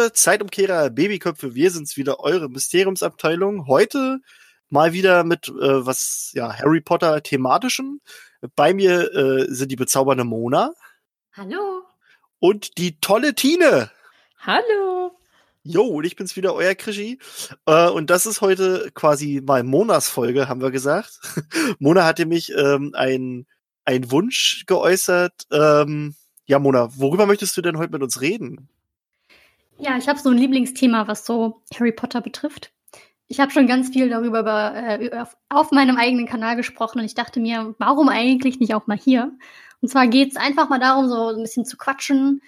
Liebe Zeitumkehrer, Babyköpfe, wir sind's wieder, eure Mysteriumsabteilung. Heute mal wieder mit äh, was, ja, Harry Potter thematischem. Bei mir äh, sind die bezaubernde Mona Hallo. und die tolle Tine. Hallo. Jo, und ich bin's wieder, euer Krischi. Äh, und das ist heute quasi mal Monas Folge, haben wir gesagt. Mona hatte mich ähm, ein, ein Wunsch geäußert. Ähm, ja, Mona, worüber möchtest du denn heute mit uns reden? Ja, ich habe so ein Lieblingsthema, was so Harry Potter betrifft. Ich habe schon ganz viel darüber über, äh, auf, meinem eigenen Kanal gesprochen und ich dachte mir, warum eigentlich nicht auch mal hier? Und zwar geht es einfach mal darum, so ein bisschen zu quatschen.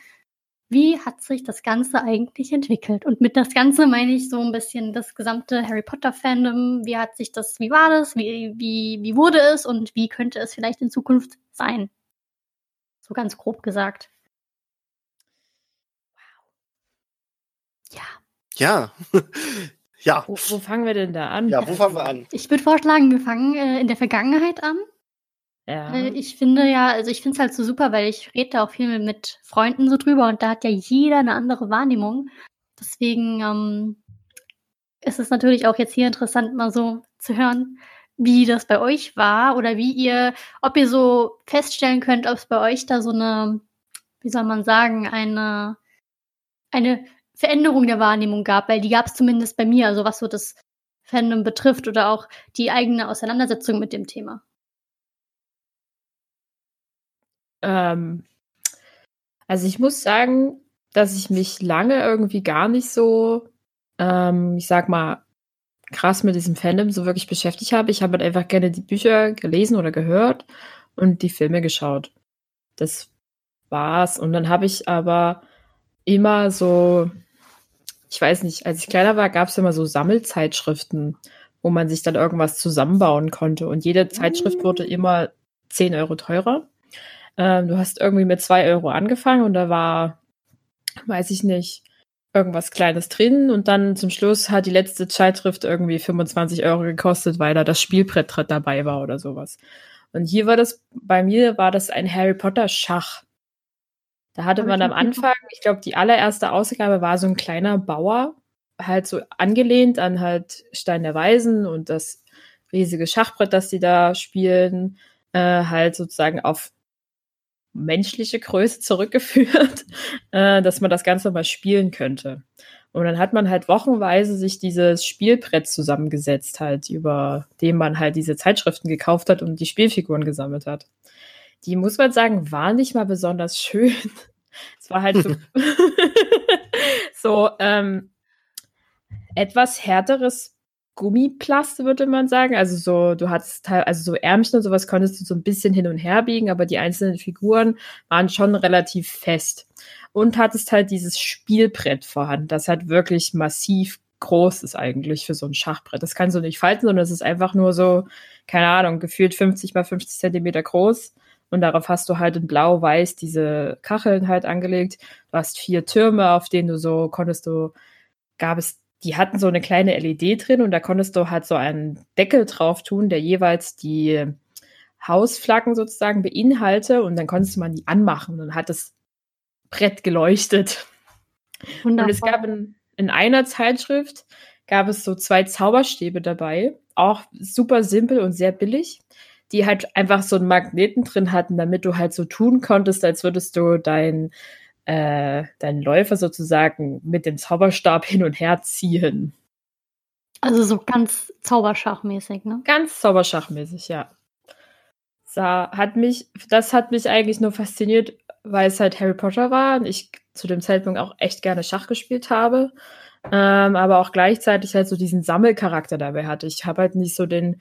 Wie hat sich das Ganze eigentlich entwickelt? Und mit das Ganze meine ich so ein bisschen das gesamte Harry Potter Fandom. Wie hat sich das, wie war das? Wie, wie, wie wurde es? Und wie könnte es vielleicht in Zukunft sein? So ganz grob gesagt. Ja. Ja. Wo, wo fangen wir denn da an? Ja, wo fangen wir an? Ich würde vorschlagen, wir fangen äh, in der Vergangenheit an. Ja. Äh, Ich finde ja, also ich finde es halt so super, weil ich rede da auch viel mit Freunden so drüber und da hat ja jeder eine andere Wahrnehmung. Deswegen ähm, ist es natürlich auch jetzt hier interessant, mal so zu hören, wie das bei euch war oder wie ihr, ob ihr so feststellen könnt, ob es bei euch da so eine, wie soll man sagen, eine, eine Veränderung der Wahrnehmung gab, weil die gab es zumindest bei mir, also was so das Fandom betrifft oder auch die eigene Auseinandersetzung mit dem Thema. Ähm, also ich muss sagen, dass ich mich lange irgendwie gar nicht so, ähm, ich sag mal, krass mit diesem Fandom so wirklich beschäftigt habe. Ich habe halt einfach gerne die Bücher gelesen oder gehört und die Filme geschaut. Das war's. Und dann habe ich aber immer so, ich weiß nicht, als ich kleiner war, gab es immer so Sammelzeitschriften, wo man sich dann irgendwas zusammenbauen konnte. Und jede Zeitschrift wurde immer 10 Euro teurer. Ähm, du hast irgendwie mit 2 Euro angefangen und da war, weiß ich nicht, irgendwas Kleines drin und dann zum Schluss hat die letzte Zeitschrift irgendwie 25 Euro gekostet, weil da das Spielbrett drin dabei war oder sowas. Und hier war das, bei mir war das ein Harry Potter Schach. Da hatte Hab man am. Anfang, ich glaube, die allererste Ausgabe war so ein kleiner Bauer, halt so angelehnt an halt Stein der Weisen und das riesige Schachbrett, das die da spielen, äh, halt sozusagen auf menschliche Größe zurückgeführt, äh, dass man das Ganze mal spielen könnte. Und dann hat man halt wochenweise sich dieses Spielbrett zusammengesetzt, halt, über dem man halt diese Zeitschriften gekauft hat und die Spielfiguren gesammelt hat. Die, muss man sagen, waren nicht mal besonders schön. Es war halt so, so ähm, etwas härteres Gummiplast, würde man sagen. Also so, du hattest teil, also so Ärmchen und sowas konntest du so ein bisschen hin und her biegen, aber die einzelnen Figuren waren schon relativ fest. Und hattest halt dieses Spielbrett vorhanden, das halt wirklich massiv groß ist eigentlich für so ein Schachbrett. Das kannst du nicht falten, sondern es ist einfach nur so, keine Ahnung, gefühlt 50 mal 50 Zentimeter groß. Und darauf hast du halt in blau-weiß diese Kacheln halt angelegt. Du hast vier Türme, auf denen du so konntest du, gab es die hatten so eine kleine LED drin und da konntest du halt so einen Deckel drauf tun, der jeweils die Hausflaggen sozusagen beinhalte und dann konntest man die anmachen und dann hat das Brett geleuchtet. Wundervoll. Und es gab in, in einer Zeitschrift gab es so zwei Zauberstäbe dabei, auch super simpel und sehr billig, die halt einfach so einen Magneten drin hatten, damit du halt so tun konntest, als würdest du dein äh, deinen Läufer sozusagen mit dem Zauberstab hin und her ziehen. Also so ganz Zauberschachmäßig, ne? Ganz Zauberschachmäßig, ja. Sa hat mich, das hat mich eigentlich nur fasziniert, weil es halt Harry Potter war und ich zu dem Zeitpunkt auch echt gerne Schach gespielt habe. Ähm, aber auch gleichzeitig halt so diesen Sammelcharakter dabei hatte. Ich habe halt nicht so den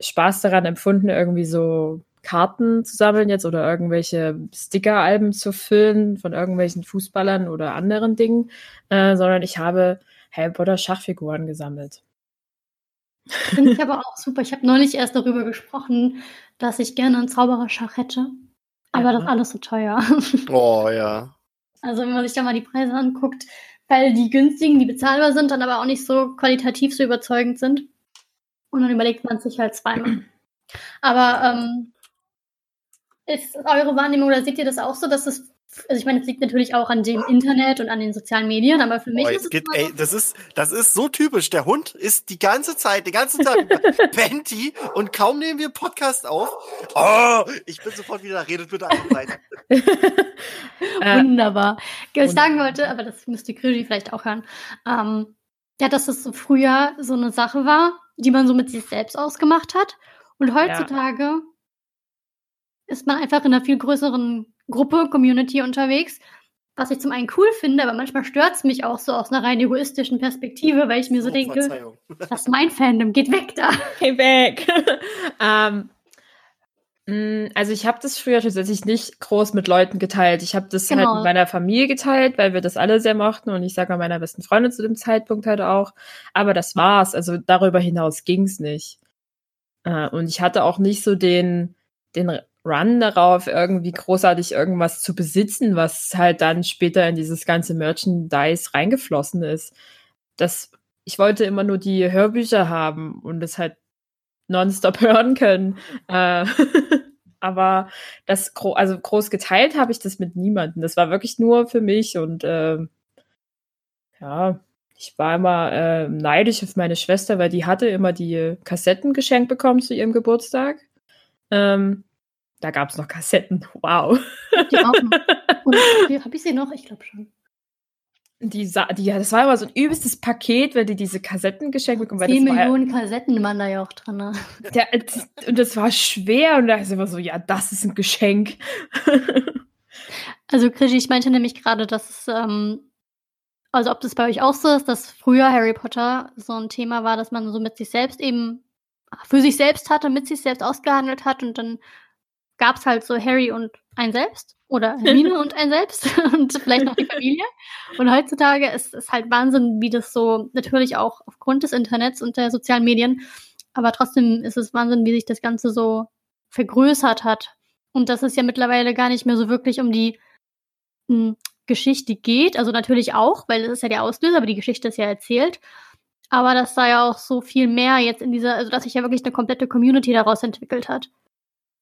Spaß daran empfunden, irgendwie so Karten zu sammeln jetzt oder irgendwelche Sticker-Alben zu füllen von irgendwelchen Fußballern oder anderen Dingen, äh, sondern ich habe Harry Potter Schachfiguren gesammelt. Finde ich aber auch super. Ich habe neulich erst darüber gesprochen, dass ich gerne einen Zaubererschach hätte. Aber ja. das ist alles so teuer. Oh ja. Also wenn man sich da mal die Preise anguckt, weil die günstigen, die bezahlbar sind, dann aber auch nicht so qualitativ so überzeugend sind. Und dann überlegt man sich halt zweimal. Aber ähm, ist eure Wahrnehmung oder seht ihr das auch so, dass es also ich meine, es liegt natürlich auch an dem Internet und an den sozialen Medien, aber für mich oh, ist es geht, ey, das ist das ist so typisch. Der Hund ist die ganze Zeit, den ganzen Tag Venti und kaum nehmen wir Podcast auf. Oh, ich bin sofort wieder da. Redet bitte alle weiter. Wunderbar. Was ich sagen wollte, aber das müsste Krigi vielleicht auch hören. Ähm, ja, dass es früher so eine Sache war, die man so mit sich selbst ausgemacht hat. Und heutzutage ja. ist man einfach in einer viel größeren Gruppe, Community unterwegs. Was ich zum einen cool finde, aber manchmal stört es mich auch so aus einer rein egoistischen Perspektive, weil ich mir so oh, denke, das ist mein Fandom, geht weg da. Geh weg. um, mm, also ich habe das früher tatsächlich nicht groß mit Leuten geteilt. Ich habe das halt genau. halt mit meiner Familie geteilt, weil wir das alle sehr mochten und ich sage mal meiner besten Freundin zu dem Zeitpunkt halt auch. Aber das war's. Also darüber hinaus ging's nicht. Uh, und ich hatte auch nicht so den, den Run darauf, irgendwie großartig irgendwas zu besitzen, was halt dann später in dieses ganze Merchandise reingeflossen ist. Das, ich wollte immer nur die Hörbücher haben und es halt nonstop hören können. Äh, aber das, also groß geteilt habe ich das mit niemandem. Das war wirklich nur für mich und äh, ja, ich war immer äh, neidisch auf meine Schwester, weil die hatte immer die Kassetten geschenkt bekommen zu ihrem Geburtstag. Ähm, da gab es noch Kassetten. Wow. Die auch noch. Habe ich sie noch? Ich glaube schon. Die, die, das war immer so ein übelstes Paket, wenn die diese Kassetten geschenkt bekommen. 10 Millionen ja, Kassetten waren da ja auch drin. Ne? Der, und das war schwer und da ist immer so, ja, das ist ein Geschenk. also, Krischi, ich meinte nämlich gerade, dass es, ähm, also ob das bei euch auch so ist, dass früher Harry Potter so ein Thema war, dass man so mit sich selbst eben für sich selbst hatte, mit sich selbst ausgehandelt hat und dann gab es halt so Harry und ein selbst oder Hermine und ein selbst und vielleicht noch die Familie. Und heutzutage ist es halt Wahnsinn, wie das so natürlich auch aufgrund des Internets und der sozialen Medien, aber trotzdem ist es Wahnsinn, wie sich das Ganze so vergrößert hat. Und dass es ja mittlerweile gar nicht mehr so wirklich um die mh, hm, Geschichte geht. Also natürlich auch, weil es ist ja der Auslöser, aber die Geschichte ist ja erzählt. Aber dass da ja auch so viel mehr jetzt in dieser, also dass sich ja wirklich eine komplette Community daraus entwickelt hat.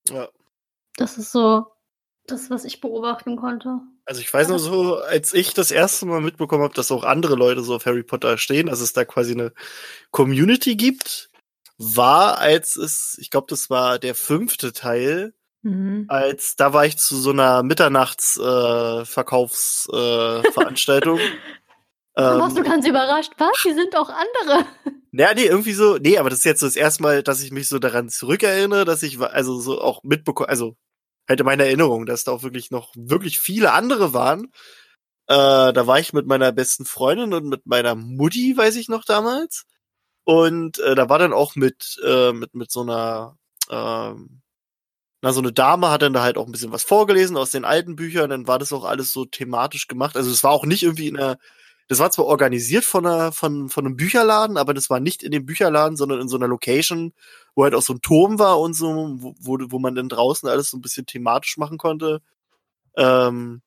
Ja. Das ist so das, was ich beobachten konnte. Also ich weiß noch so, als ich das erste Mal mitbekommen habe, dass auch andere Leute so auf Harry Potter stehen, dass es da quasi eine Community gibt, war, als es, ich glaube, das war der fünfte Teil, mhm. als da war ich zu so einer Mitternachtsverkaufsveranstaltung. Äh, äh, ähm, warst du ganz überrascht, was? Hier sind auch andere. Naja, nee, irgendwie so, nee, aber das ist jetzt so das erste Mal, dass ich mich so daran zurückerinnere, dass ich also so auch mitbekomme, also halt in meiner Erinnerung, dass da auch wirklich noch wirklich viele andere waren. Äh, da war ich mit meiner besten Freundin und mit meiner Mutti, weiß ich noch damals. Und äh, da war dann auch mit, äh, mit, mit so einer, ähm, na, so eine Dame hat dann da halt auch ein bisschen was vorgelesen aus den alten Büchern, dann war das auch alles so thematisch gemacht. Also es war auch nicht irgendwie in einer das war zwar organisiert von, einer, von, von einem Bücherladen, aber das war nicht in dem Bücherladen, sondern in so einer Location, wo halt auch so ein Turm war und so, wo, wo man dann draußen alles so ein bisschen thematisch machen konnte. Ähm,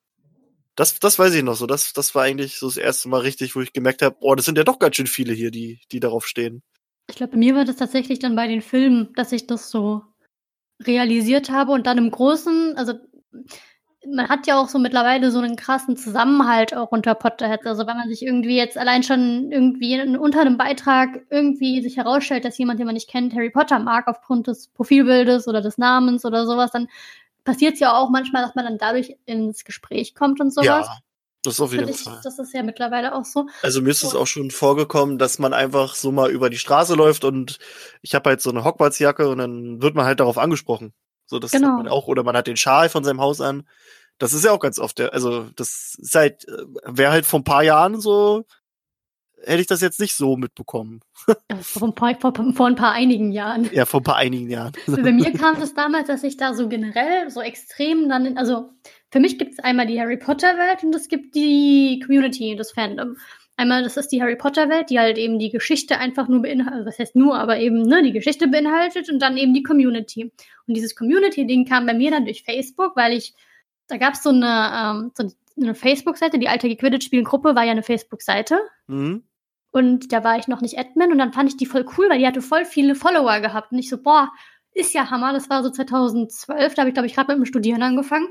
das, das weiß ich noch so. Das, das war eigentlich so das erste Mal richtig, wo ich gemerkt habe, oh, das sind ja doch ganz schön viele hier, die, die darauf stehen. Ich glaube, bei mir war das tatsächlich dann bei den Filmen, dass ich das so realisiert habe und dann im Großen, also man hat ja auch so mittlerweile so einen krassen Zusammenhalt auch unter Potterheads. Also wenn man sich irgendwie jetzt allein schon irgendwie unter einem Beitrag irgendwie sich herausstellt, dass jemand, den man nicht kennt, Harry Potter mag aufgrund des Profilbildes oder des Namens oder sowas, dann passiert es ja auch manchmal, dass man dann dadurch ins Gespräch kommt und sowas. Ja. Das ist auf jeden ich, Fall. Das ist ja mittlerweile auch so. Also mir ist es auch schon vorgekommen, dass man einfach so mal über die Straße läuft und ich habe halt so eine Hogwarts-Jacke und dann wird man halt darauf angesprochen. So, das genau. hat man auch, oder man hat den Schal von seinem Haus an. Das ist ja auch ganz oft der, also das ist halt, äh, wäre halt vor ein paar Jahren so, hätte ich das jetzt nicht so mitbekommen. Vor ein, paar, vor, vor ein paar einigen Jahren. Ja, vor ein paar einigen Jahren. Bei mir kam es damals, dass ich da so generell so extrem dann, in, also für mich gibt es einmal die Harry Potter Welt und es gibt die Community, das Fandom. Einmal, das ist die Harry Potter Welt, die halt eben die Geschichte einfach nur beinhaltet, also was heißt nur, aber eben ne, die Geschichte beinhaltet und dann eben die Community. Und dieses Community-Ding kam bei mir dann durch Facebook, weil ich, da gab es so eine, ähm, so eine Facebook-Seite, die alte Quidditch-Spielen-Gruppe war ja eine Facebook-Seite. Mhm. Und da war ich noch nicht Admin und dann fand ich die voll cool, weil die hatte voll viele Follower gehabt. Und ich so, boah, ist ja Hammer. Das war so 2012, da habe ich, glaube ich, gerade mit dem Studieren angefangen.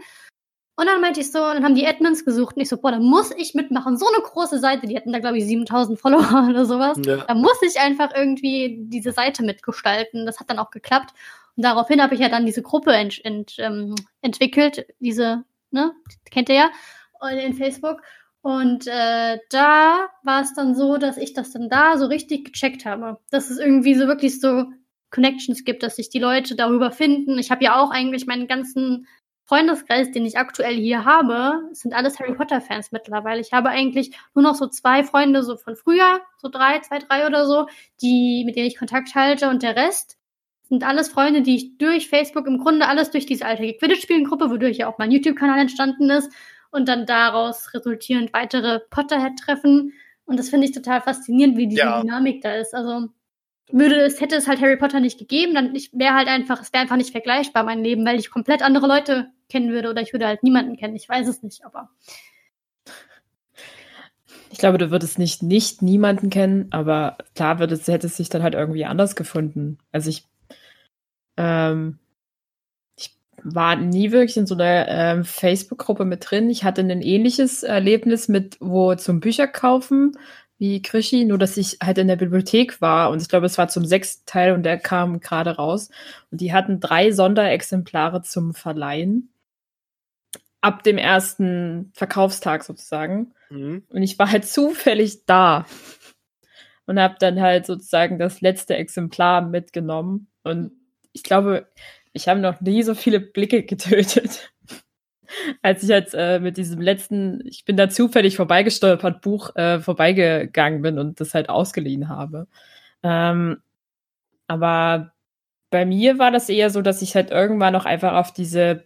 Und dann meinte ich so, dann haben die Admins gesucht und ich so, boah, da muss ich mitmachen. So eine große Seite, die hatten da, glaube ich, 7000 Follower oder sowas. Ja. Da muss ich einfach irgendwie diese Seite mitgestalten. Das hat dann auch geklappt. Und daraufhin habe ich ja dann diese Gruppe ent, ent, ähm, entwickelt, diese, ne, kennt ihr ja, in Facebook. Und äh, da war es dann so, dass ich das dann da so richtig gecheckt habe. Dass es irgendwie so wirklich so Connections gibt, dass sich die Leute darüber finden. Ich habe ja auch eigentlich meinen ganzen Freundeskreis, den ich aktuell hier habe, sind alles Harry Potter-Fans mittlerweile. Ich habe eigentlich nur noch so zwei Freunde so von früher, so drei, zwei, drei oder so, die, mit denen ich Kontakt halte und der Rest sind alles Freunde, die ich durch Facebook im Grunde alles durch diese alte Quidditch-Spielen-Gruppe, wodurch ja auch mein YouTube-Kanal entstanden ist und dann daraus resultierend weitere Potterhead-Treffen. Und das finde ich total faszinierend, wie diese ja. Dynamik da ist. Also würde es, hätte es halt Harry Potter nicht gegeben, dann wäre halt einfach, es wäre einfach nicht vergleichbar, mein Leben, weil ich komplett andere Leute kennen würde oder ich würde halt niemanden kennen. Ich weiß es nicht, aber. Ich glaube, du würdest nicht nicht niemanden kennen, aber klar wird es, hätte es sich dann halt irgendwie anders gefunden. Also ich, ähm, war nie wirklich in so einer ähm, Facebook-Gruppe mit drin. Ich hatte ein ähnliches Erlebnis mit, wo zum Bücher kaufen wie Krischi, nur dass ich halt in der Bibliothek war und ich glaube, es war zum sechsten Teil und der kam gerade raus. Und die hatten drei Sonderexemplare zum Verleihen. Ab dem ersten Verkaufstag sozusagen. Mhm. Und ich war halt zufällig da und habe dann halt sozusagen das letzte Exemplar mitgenommen. Und ich glaube, ich habe noch nie so viele Blicke getötet als ich jetzt äh, mit diesem letzten, ich bin da zufällig vorbeigestolpert, Buch äh, vorbeigegangen bin und das halt ausgeliehen habe. Ähm, aber bei mir war das eher so, dass ich halt irgendwann noch einfach auf diese,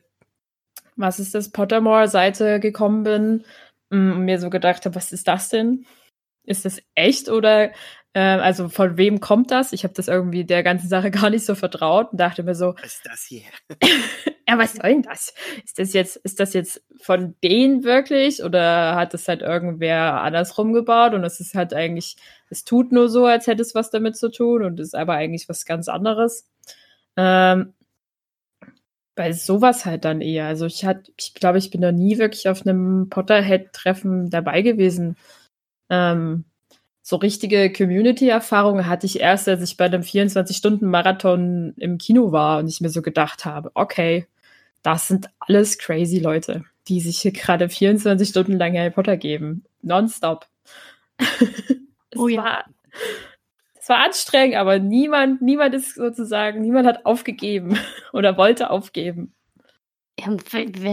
was ist das, Pottermore-Seite gekommen bin mm, und mir so gedacht habe, was ist das denn? Ist das echt oder also von wem kommt das? Ich habe das irgendwie der ganzen Sache gar nicht so vertraut und dachte mir so, was ist das hier? ja, was soll denn das? Ist das jetzt, ist das jetzt von denen wirklich oder hat das halt irgendwer andersrum gebaut und es ist halt eigentlich, es tut nur so, als hätte es was damit zu tun und ist aber eigentlich was ganz anderes. Ähm, bei sowas halt dann eher. Also ich hatte, ich glaube, ich bin noch nie wirklich auf einem Potterhead-Treffen dabei gewesen. Ähm, so richtige Community-Erfahrungen hatte ich erst, als ich bei einem 24-Stunden-Marathon im Kino war und ich mir so gedacht habe, okay, das sind alles crazy Leute, die sich hier gerade 24 Stunden lang Harry Potter geben. Nonstop. oh ja. War, es war anstrengend, aber niemand, niemand ist sozusagen, niemand hat aufgegeben oder wollte aufgeben. Ja,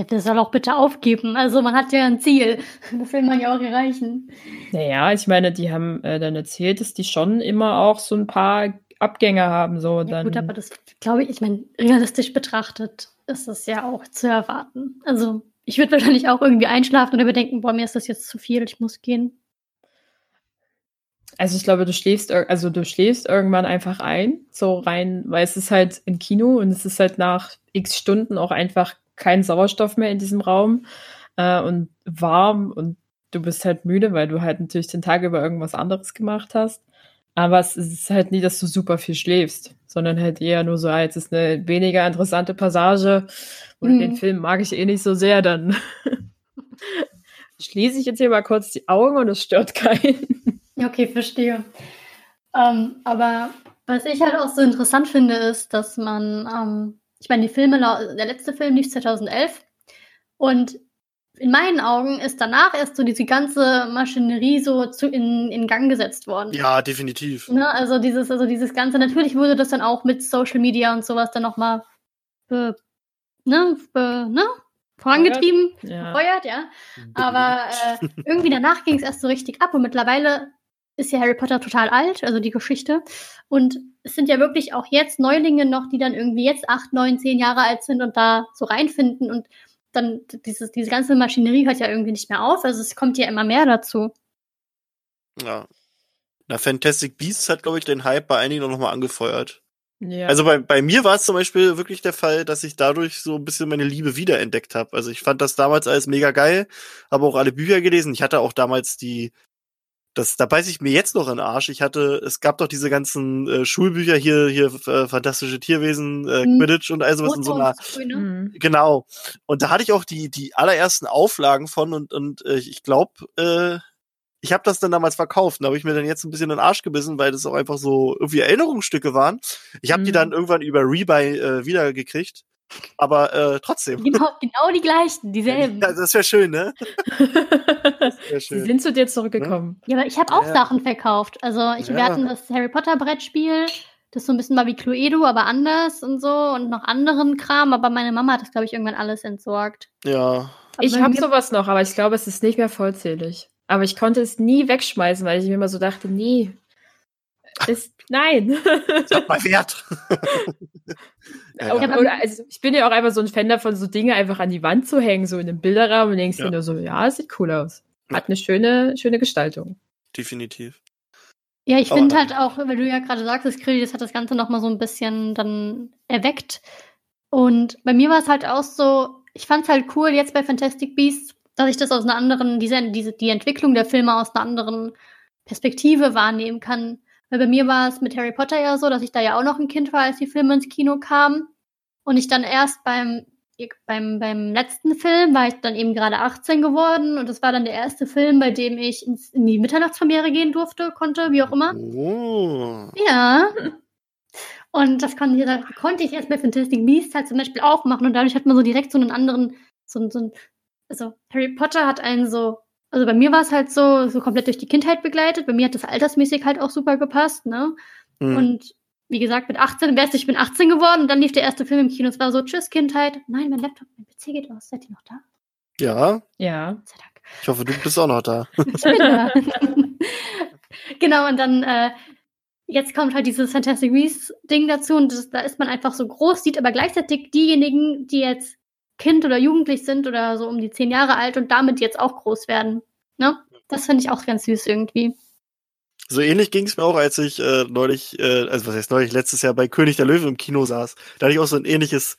wer soll auch bitte aufgeben? Also man hat ja ein Ziel. Das will man ja auch erreichen. Naja, ich meine, die haben äh, dann erzählt, dass die schon immer auch so ein paar Abgänge haben. So, ja, dann. Gut, aber das glaube ich, ich meine, realistisch betrachtet ist das ja auch zu erwarten. Also ich würde wahrscheinlich auch irgendwie einschlafen oder bedenken, boah, mir ist das jetzt zu viel, ich muss gehen. Also ich glaube, du schläfst, also du schläfst irgendwann einfach ein, so rein, weil es ist halt im Kino und es ist halt nach x Stunden auch einfach kein Sauerstoff mehr in diesem Raum äh, und warm und du bist halt müde, weil du halt natürlich den Tag über irgendwas anderes gemacht hast. Aber es ist halt nie, dass du super viel schläfst, sondern halt eher nur so, als ist eine weniger interessante Passage und mhm. den Film mag ich eh nicht so sehr, dann schließe ich jetzt hier mal kurz die Augen und es stört keinen. Okay, verstehe. Ähm, aber was ich halt auch so interessant finde, ist, dass man ähm, ich meine, die Filme, der letzte Film lief 2011 und in meinen Augen ist danach erst so diese ganze Maschinerie so zu, in, in Gang gesetzt worden. Ja, definitiv. Ne? Also dieses, also dieses Ganze, natürlich wurde das dann auch mit Social Media und sowas dann nochmal ne, ne, vorangetrieben, ja. Gefeuert, ja. Aber äh, irgendwie danach ging es erst so richtig ab und mittlerweile ist ja Harry Potter total alt, also die Geschichte. Und es sind ja wirklich auch jetzt Neulinge noch, die dann irgendwie jetzt acht, neun, zehn Jahre alt sind und da so reinfinden. Und dann dieses, diese ganze Maschinerie hört ja irgendwie nicht mehr auf. Also es kommt ja immer mehr dazu. Ja. Na, Fantastic Beasts hat, glaube ich, den Hype bei einigen noch mal angefeuert. Ja. Also bei, bei mir war es zum Beispiel wirklich der Fall, dass ich dadurch so ein bisschen meine Liebe wiederentdeckt habe. Also ich fand das damals alles mega geil, habe auch alle Bücher gelesen. Ich hatte auch damals die, das, da beiß ich mir jetzt noch in den Arsch. Ich hatte, es gab doch diese ganzen äh, Schulbücher hier, hier äh, fantastische Tierwesen, äh, Mhm. Quidditch und all sowas in so einer. Mhm. Genau. Und da hatte ich auch die, die allerersten Auflagen von und, und äh, ich glaube, äh, ich habe das dann damals verkauft. Da habe ich mir dann jetzt ein bisschen in den Arsch gebissen, weil das auch einfach so irgendwie Erinnerungsstücke waren. Ich habe die Mhm. dann irgendwann über Rebuy äh, wiedergekriegt. Aber äh, trotzdem. Genau, genau die gleichen, dieselben. Ja, das wäre schön, ne? Wär Sie schön. sind zu dir zurückgekommen. Ja, aber ich habe auch Ja. Sachen verkauft. Also ich, wir Ja. hatten das Harry Potter Brettspiel, das so ein bisschen war wie Cluedo, aber anders und so und noch anderen Kram. Aber meine Mama hat das, glaube ich, irgendwann alles entsorgt. Ja. Aber Ich habe sowas noch, aber ich glaube, es ist nicht mehr vollzählig. Aber ich konnte es nie wegschmeißen, weil ich mir immer so dachte, nee. Ist, nein. Sag mal Wert. ja, ja. oder, also ich bin ja auch einfach so ein Fan davon, so Dinge einfach an die Wand zu hängen, so in einem Bilderrahmen und denkst Ja. dir nur so, ja, es sieht cool aus. Hat eine schöne, schöne Gestaltung. Definitiv. Ja, ich finde halt auch, weil du ja gerade sagst, das Kredit, das hat das Ganze noch mal so ein bisschen dann erweckt. Und bei mir war es halt auch so, ich fand es halt cool jetzt bei Fantastic Beasts, dass ich das aus einer anderen, diese, diese, die Entwicklung der Filme aus einer anderen Perspektive wahrnehmen kann. Weil bei mir war es mit Harry Potter ja so, dass ich da ja auch noch ein Kind war, als die Filme ins Kino kamen. Und ich dann erst beim, beim, beim letzten Film war ich dann eben gerade 18 geworden. Und das war dann der erste Film, bei dem ich ins, in die Mitternachtspremiere gehen durfte, konnte, wie auch immer. Oh. Ja. Und das konnte, das konnte ich erst bei Fantastic Beasts halt zum Beispiel auch machen. Und dadurch hat man so direkt so einen anderen, so, so also Harry Potter hat einen so, also bei mir war es halt so, so komplett durch die Kindheit begleitet. Bei mir hat das altersmäßig halt auch super gepasst, ne? Hm. Und wie gesagt, mit 18, wärst du, ich bin 18 geworden und dann lief der erste Film im Kino. Es war so, tschüss, Kindheit. Nein, mein Laptop, mein PC geht aus. Seid ihr noch da? Ja, Ja. Sei Dank. ich hoffe, du bist auch noch da. Ich bin da. genau, und dann, äh, jetzt kommt halt dieses Fantastic Beasts-Ding dazu und das, da ist man einfach so groß, sieht aber gleichzeitig diejenigen, die jetzt Kind oder Jugendlich sind oder so um die zehn Jahre alt und damit jetzt auch groß werden. Ne? Das finde ich auch ganz süß irgendwie. So ähnlich ging es mir auch, als ich äh, neulich, äh, also was heißt neulich, letztes Jahr bei König der Löwen im Kino saß. Da hatte ich auch so ein ähnliches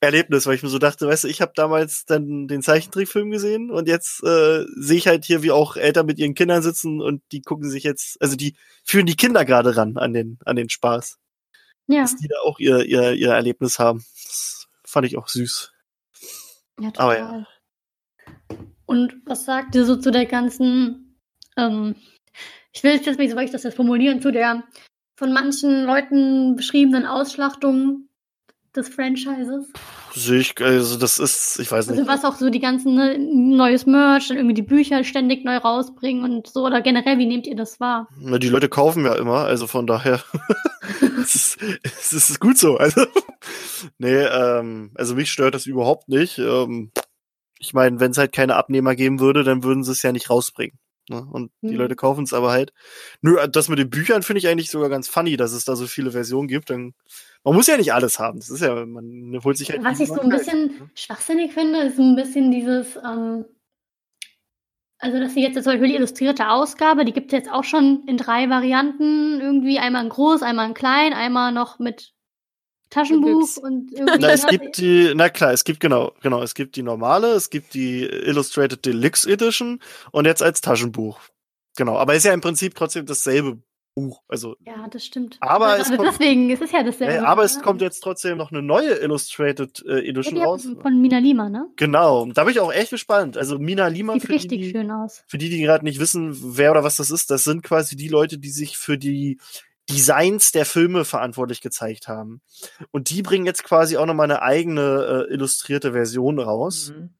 Erlebnis, weil ich mir so dachte, weißt du, ich habe damals dann den Zeichentrickfilm gesehen und jetzt äh, sehe ich halt hier, wie auch Eltern mit ihren Kindern sitzen und die gucken sich jetzt, also die führen die Kinder gerade ran an den an den Spaß, Ja, dass die da auch ihr ihr ihr Erlebnis haben. Das fand ich auch süß. Ja total. Und was sagt ihr so zu der ganzen, ähm, ich will jetzt nicht, so ich das jetzt formulieren, zu der von manchen Leuten beschriebenen Ausschlachtung des Franchises? Sehe ich, also das ist, ich weiß nicht. Also was auch so die ganzen ne, neues Merch, dann irgendwie die Bücher ständig neu rausbringen und so oder generell, wie nehmt ihr das wahr? Na, die Leute kaufen ja immer, also von daher. es, ist, es ist gut so. Also, nee, ähm, also mich stört das überhaupt nicht. Ähm, ich meine, wenn es halt keine Abnehmer geben würde, dann würden sie es ja nicht rausbringen. Ne? Und die Mhm. Leute kaufen es aber halt. Nö, das mit den Büchern finde ich eigentlich sogar ganz funny, dass es da so viele Versionen gibt. Dann, man muss ja nicht alles haben. Das ist ja, man holt sich halt. Was ich so ein bisschen schwachsinnig finde, ist so ein bisschen dieses, ähm, also dass sie jetzt zum Beispiel die illustrierte Ausgabe, die gibt es jetzt auch schon in drei Varianten, irgendwie einmal in groß, einmal in klein, einmal noch mit Taschenbuch und irgendwie. Na, es gibt die, na klar, es gibt genau, genau, es gibt die normale, es gibt die Illustrated Deluxe Edition und jetzt als Taschenbuch. Genau, aber ist ja im Prinzip trotzdem dasselbe Buch. Also, ja, das stimmt. Aber also es kommt- deswegen, es ist ja dasselbe. äh, aber es ne? kommt jetzt trotzdem noch eine neue Illustrated äh, ja, Edition die raus. von Mina Lima, ne? Genau, da bin ich auch echt gespannt. Also Mina Lima, Sieht für richtig die, die, schön aus. für die, die gerade nicht wissen, wer oder was das ist, das sind quasi die Leute, die sich für die Designs der Filme verantwortlich gezeigt haben. Und die bringen jetzt quasi auch nochmal eine eigene äh, illustrierte Version raus. Mhm.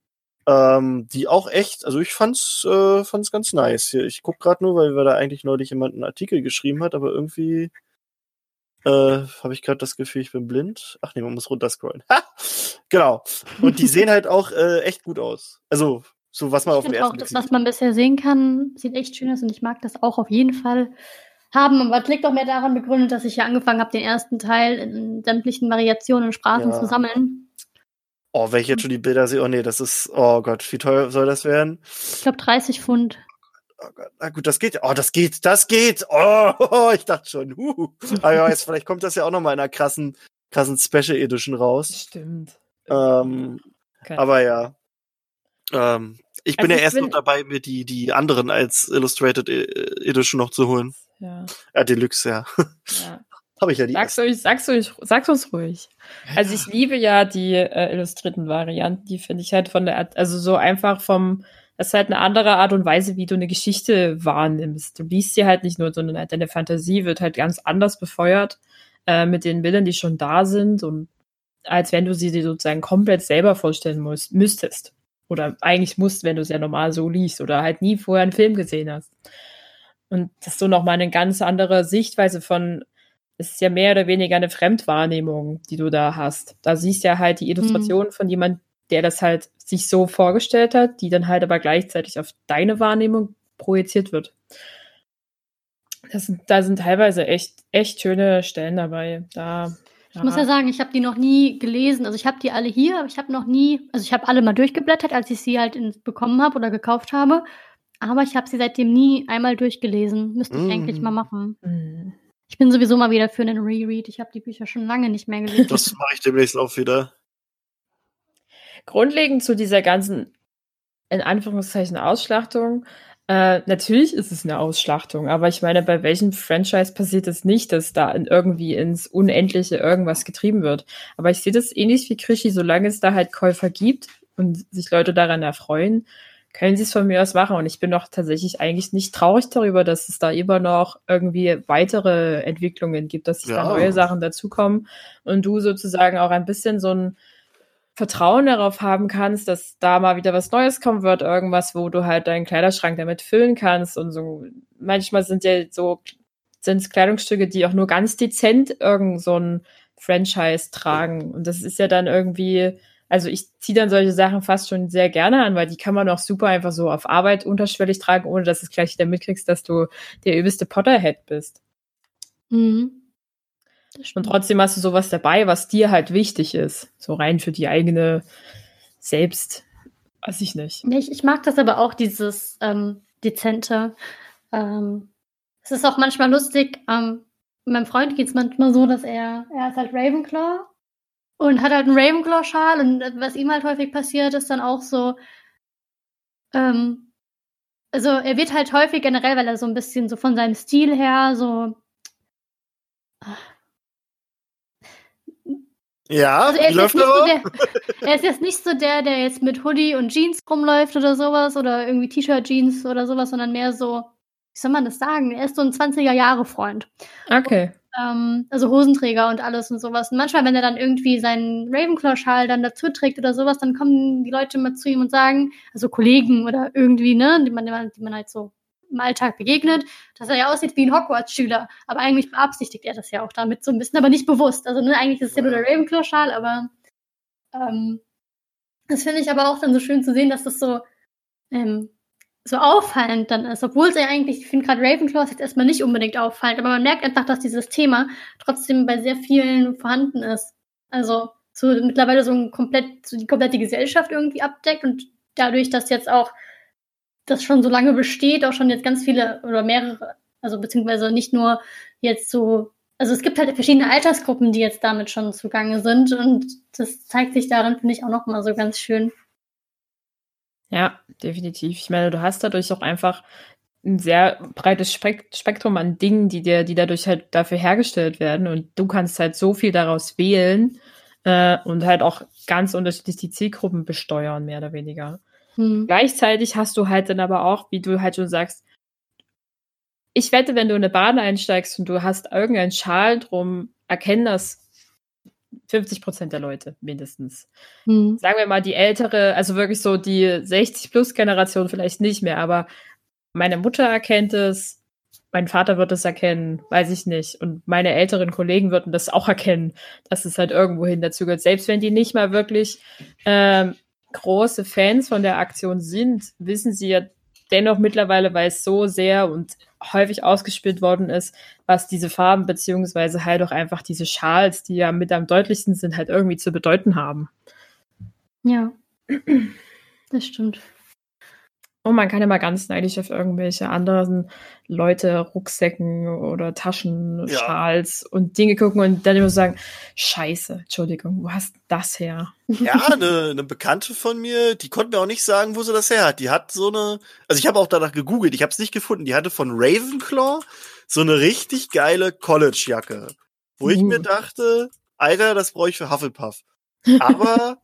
Ähm, die auch echt, also ich fand's, äh, fand's ganz nice. Hier, ich guck gerade nur, weil wir da eigentlich neulich jemand einen Artikel geschrieben hat, aber irgendwie äh, habe ich gerade das Gefühl, ich bin blind. Ach nee, man muss runterscrollen. Ha! Genau. Und die sehen halt auch äh, echt gut aus. Also So was man Ich auf dem finde auch, ersten das, was man bisher sehen kann, sieht echt schön aus und ich mag das auch auf jeden Fall haben. Aber es liegt auch mehr daran begründet, dass ich ja angefangen habe, den ersten Teil in sämtlichen Variationen und Sprachen Ja. zu sammeln. Oh, wenn ich jetzt schon die Bilder sehe, oh nee, das ist, oh Gott, wie teuer soll das werden? Ich glaube 30 Pfund. Oh Gott, na gut, das geht, oh, das geht, das geht, oh, ich dachte schon, huh. Aber ja, jetzt, vielleicht kommt das ja auch noch mal in einer krassen, krassen Special Edition raus. Stimmt. Ähm, Okay. aber ja. Ähm, ich bin Also ja ich erst bin- noch dabei, mir die, die anderen als Illustrated E- Edition noch zu holen. ja, Ja, Deluxe, ja. ja. Habe ich ja die. Sag's euch, sag's euch, sag's uns ruhig. Also ich liebe ja die äh, illustrierten Varianten, die finde ich halt von der, Art, also so einfach vom, das ist halt eine andere Art und Weise, wie du eine Geschichte wahrnimmst. Du liest sie halt nicht nur, sondern halt deine Fantasie wird halt ganz anders befeuert äh, mit den Bildern, die schon da sind und als wenn du sie dir sozusagen komplett selber vorstellen musst, müsstest. Oder eigentlich musst, wenn du es ja normal so liest oder halt nie vorher einen Film gesehen hast. Und das ist so nochmal eine ganz andere Sichtweise von, es ist ja mehr oder weniger eine Fremdwahrnehmung, die du da hast. Da siehst du ja halt die Illustration von jemand, der das halt sich so vorgestellt hat, die dann halt aber gleichzeitig auf deine Wahrnehmung projiziert wird. Das sind, da sind teilweise echt, echt schöne Stellen dabei. Da, Ich muss ja sagen, ich habe die noch nie gelesen. Also ich habe die alle hier, aber ich habe noch nie, also ich habe alle mal durchgeblättert, als ich sie halt in, bekommen habe oder gekauft habe. Aber ich habe sie seitdem nie einmal durchgelesen. Müsste ich Mm. eigentlich mal machen. Mhm. Ich bin sowieso mal wieder für einen Reread. Ich habe die Bücher schon lange nicht mehr gelesen. Das mache ich demnächst auch wieder. Grundlegend zu dieser ganzen, in Anführungszeichen, Ausschlachtung. Äh, natürlich ist es eine Ausschlachtung, aber ich meine, bei welchem Franchise passiert es nicht, dass da in irgendwie ins Unendliche irgendwas getrieben wird? Aber ich sehe das ähnlich wie Krischi, solange es da halt Käufer gibt und sich Leute daran erfreuen, können sie es von mir aus machen. Und ich bin doch tatsächlich eigentlich nicht traurig darüber, dass es da immer noch irgendwie weitere Entwicklungen gibt, dass sich Ja. da neue Sachen dazukommen und du sozusagen auch ein bisschen so ein Vertrauen darauf haben kannst, dass da mal wieder was Neues kommen wird, irgendwas, wo du halt deinen Kleiderschrank damit füllen kannst und so. Manchmal sind ja so, sind es Kleidungsstücke, die auch nur ganz dezent irgend so ein Franchise tragen. Und das ist ja dann irgendwie, also ich ziehe dann solche Sachen fast schon sehr gerne an, weil die kann man auch super einfach so auf Arbeit unterschwellig tragen, ohne dass es gleich wieder mitkriegst, dass du der übelste Potterhead bist. Mhm. Und trotzdem hast du sowas dabei, was dir halt wichtig ist. So rein für die eigene Selbst, weiß ich nicht. Ich, ich mag das aber auch, dieses ähm, Dezente. Ähm, es ist auch manchmal lustig. Ähm, meinem Freund geht es manchmal so, dass er, er ist halt Ravenclaw und hat halt einen Ravenclaw-Schal und was ihm halt häufig passiert, ist dann auch so, ähm, also er wird halt häufig generell, weil er so ein bisschen so von seinem Stil her so Ja, Also er ist, läuft nicht so der? der, er ist jetzt nicht so der, der jetzt mit Hoodie und Jeans rumläuft oder sowas oder irgendwie T-Shirt-Jeans oder sowas, sondern mehr so, wie soll man das sagen? Er ist so ein 20er-Jahre-Freund. Okay. Ähm, also Hosenträger und alles und sowas. Und manchmal, wenn er dann irgendwie seinen Ravenclaw-Schal dann dazu trägt oder sowas, dann kommen die Leute mal zu ihm und sagen, also Kollegen oder irgendwie, ne, die man, die man, die man halt so im Alltag begegnet, dass er ja aussieht wie ein Hogwarts-Schüler. Aber eigentlich beabsichtigt er das ja auch damit so ein bisschen, aber nicht bewusst. Also ne, eigentlich ist es ja nur der Ravenclaw-Schal, aber ähm, das finde ich aber auch dann so schön zu sehen, dass das so ähm, so auffallend dann ist, obwohl es ja eigentlich, ich finde gerade Ravenclaw ist jetzt erstmal nicht unbedingt auffallend, aber man merkt einfach, dass dieses Thema trotzdem bei sehr vielen vorhanden ist. Also so mittlerweile so ein komplett, so die komplette Gesellschaft irgendwie abdeckt und dadurch, dass jetzt auch das schon so lange besteht, auch schon jetzt ganz viele oder mehrere, also beziehungsweise nicht nur jetzt so, also es gibt halt verschiedene Altersgruppen, die jetzt damit schon zugange sind und das zeigt sich darin, finde ich, auch nochmal so ganz schön. Ja, definitiv. Ich meine, du hast dadurch auch einfach ein sehr breites Spek Spektrum an Dingen, die dir, die dadurch halt dafür hergestellt werden. Und du kannst halt so viel daraus wählen äh, und halt auch ganz unterschiedlich die Zielgruppen besteuern, mehr oder weniger. Hm. Gleichzeitig hast du halt dann aber auch, wie du halt schon sagst, ich wette, wenn du in eine Bahn einsteigst und du hast irgendeinen Schal drum, erkennen das 50 Prozent der Leute mindestens. Hm. Sagen wir mal die ältere, also wirklich so die 60-plus-Generation vielleicht nicht mehr, aber meine Mutter erkennt es, mein Vater wird es erkennen, weiß ich nicht. Und meine älteren Kollegen würden das auch erkennen, dass es halt irgendwohin dazu gehört. Selbst wenn die nicht mal wirklich ähm, große Fans von der Aktion sind, wissen sie ja dennoch mittlerweile, weil es so sehr und häufig ausgespielt worden ist, was diese Farben beziehungsweise halt auch einfach diese Schals, die ja mit am deutlichsten sind, halt irgendwie zu bedeuten haben. Ja, das stimmt. Und man kann immer ganz neidisch auf irgendwelche anderen Leute, Rucksäcken oder Taschen, Ja. Schals und Dinge gucken und dann immer sagen, scheiße, Entschuldigung, wo hast du das her? Ja, eine, eine Bekannte von mir, die konnte mir auch nicht sagen, wo sie das her hat. Die hat so eine, also ich habe auch danach gegoogelt, ich habe es nicht gefunden. Die hatte von Ravenclaw so eine richtig geile College-Jacke, wo ich Uh. mir dachte, Alter, das brauche ich für Hufflepuff. Aber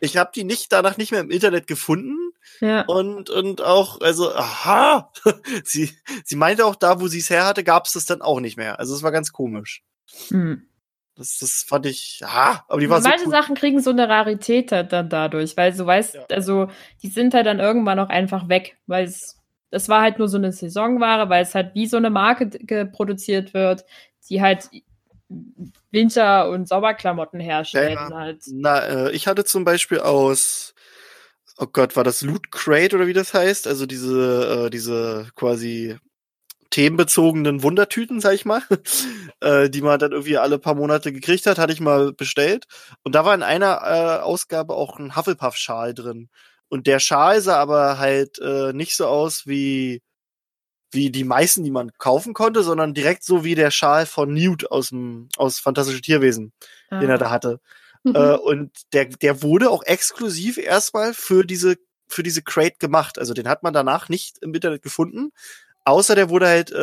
ich habe die nicht danach nicht mehr im Internet gefunden Ja. und und auch also aha, sie sie meinte auch da, wo sie es her hatte, gab es das dann auch nicht mehr. Also es war ganz komisch. Hm. Das, das fand ich, ja, aber die war so Manche cool. Sachen kriegen so eine Rarität halt dann dadurch, weil du weißt, Ja. also die sind halt dann irgendwann auch einfach weg, weil es, das war halt nur so eine Saisonware, weil es halt wie so eine Marke produziert wird, die halt Winter- und Sommerklamotten herstellen. Ja. Halt. Na, äh, ich hatte zum Beispiel aus, oh Gott, war das Loot Crate oder wie das heißt? Also diese, äh, diese quasi themenbezogenen Wundertüten, sag ich mal, äh, die man dann irgendwie alle paar Monate gekriegt hat, hatte ich mal bestellt. Und da war in einer äh, Ausgabe auch ein Hufflepuff-Schal drin. Und der Schal sah aber halt äh, nicht so aus wie wie die meisten, die man kaufen konnte, sondern direkt so wie der Schal von Newt aus dem aus Fantastische Tierwesen, den er da hatte. Mhm. Äh, und der, der wurde auch exklusiv erstmal für diese, für diese Crate gemacht. Also den hat man danach nicht im Internet gefunden. Außer der wurde halt, äh,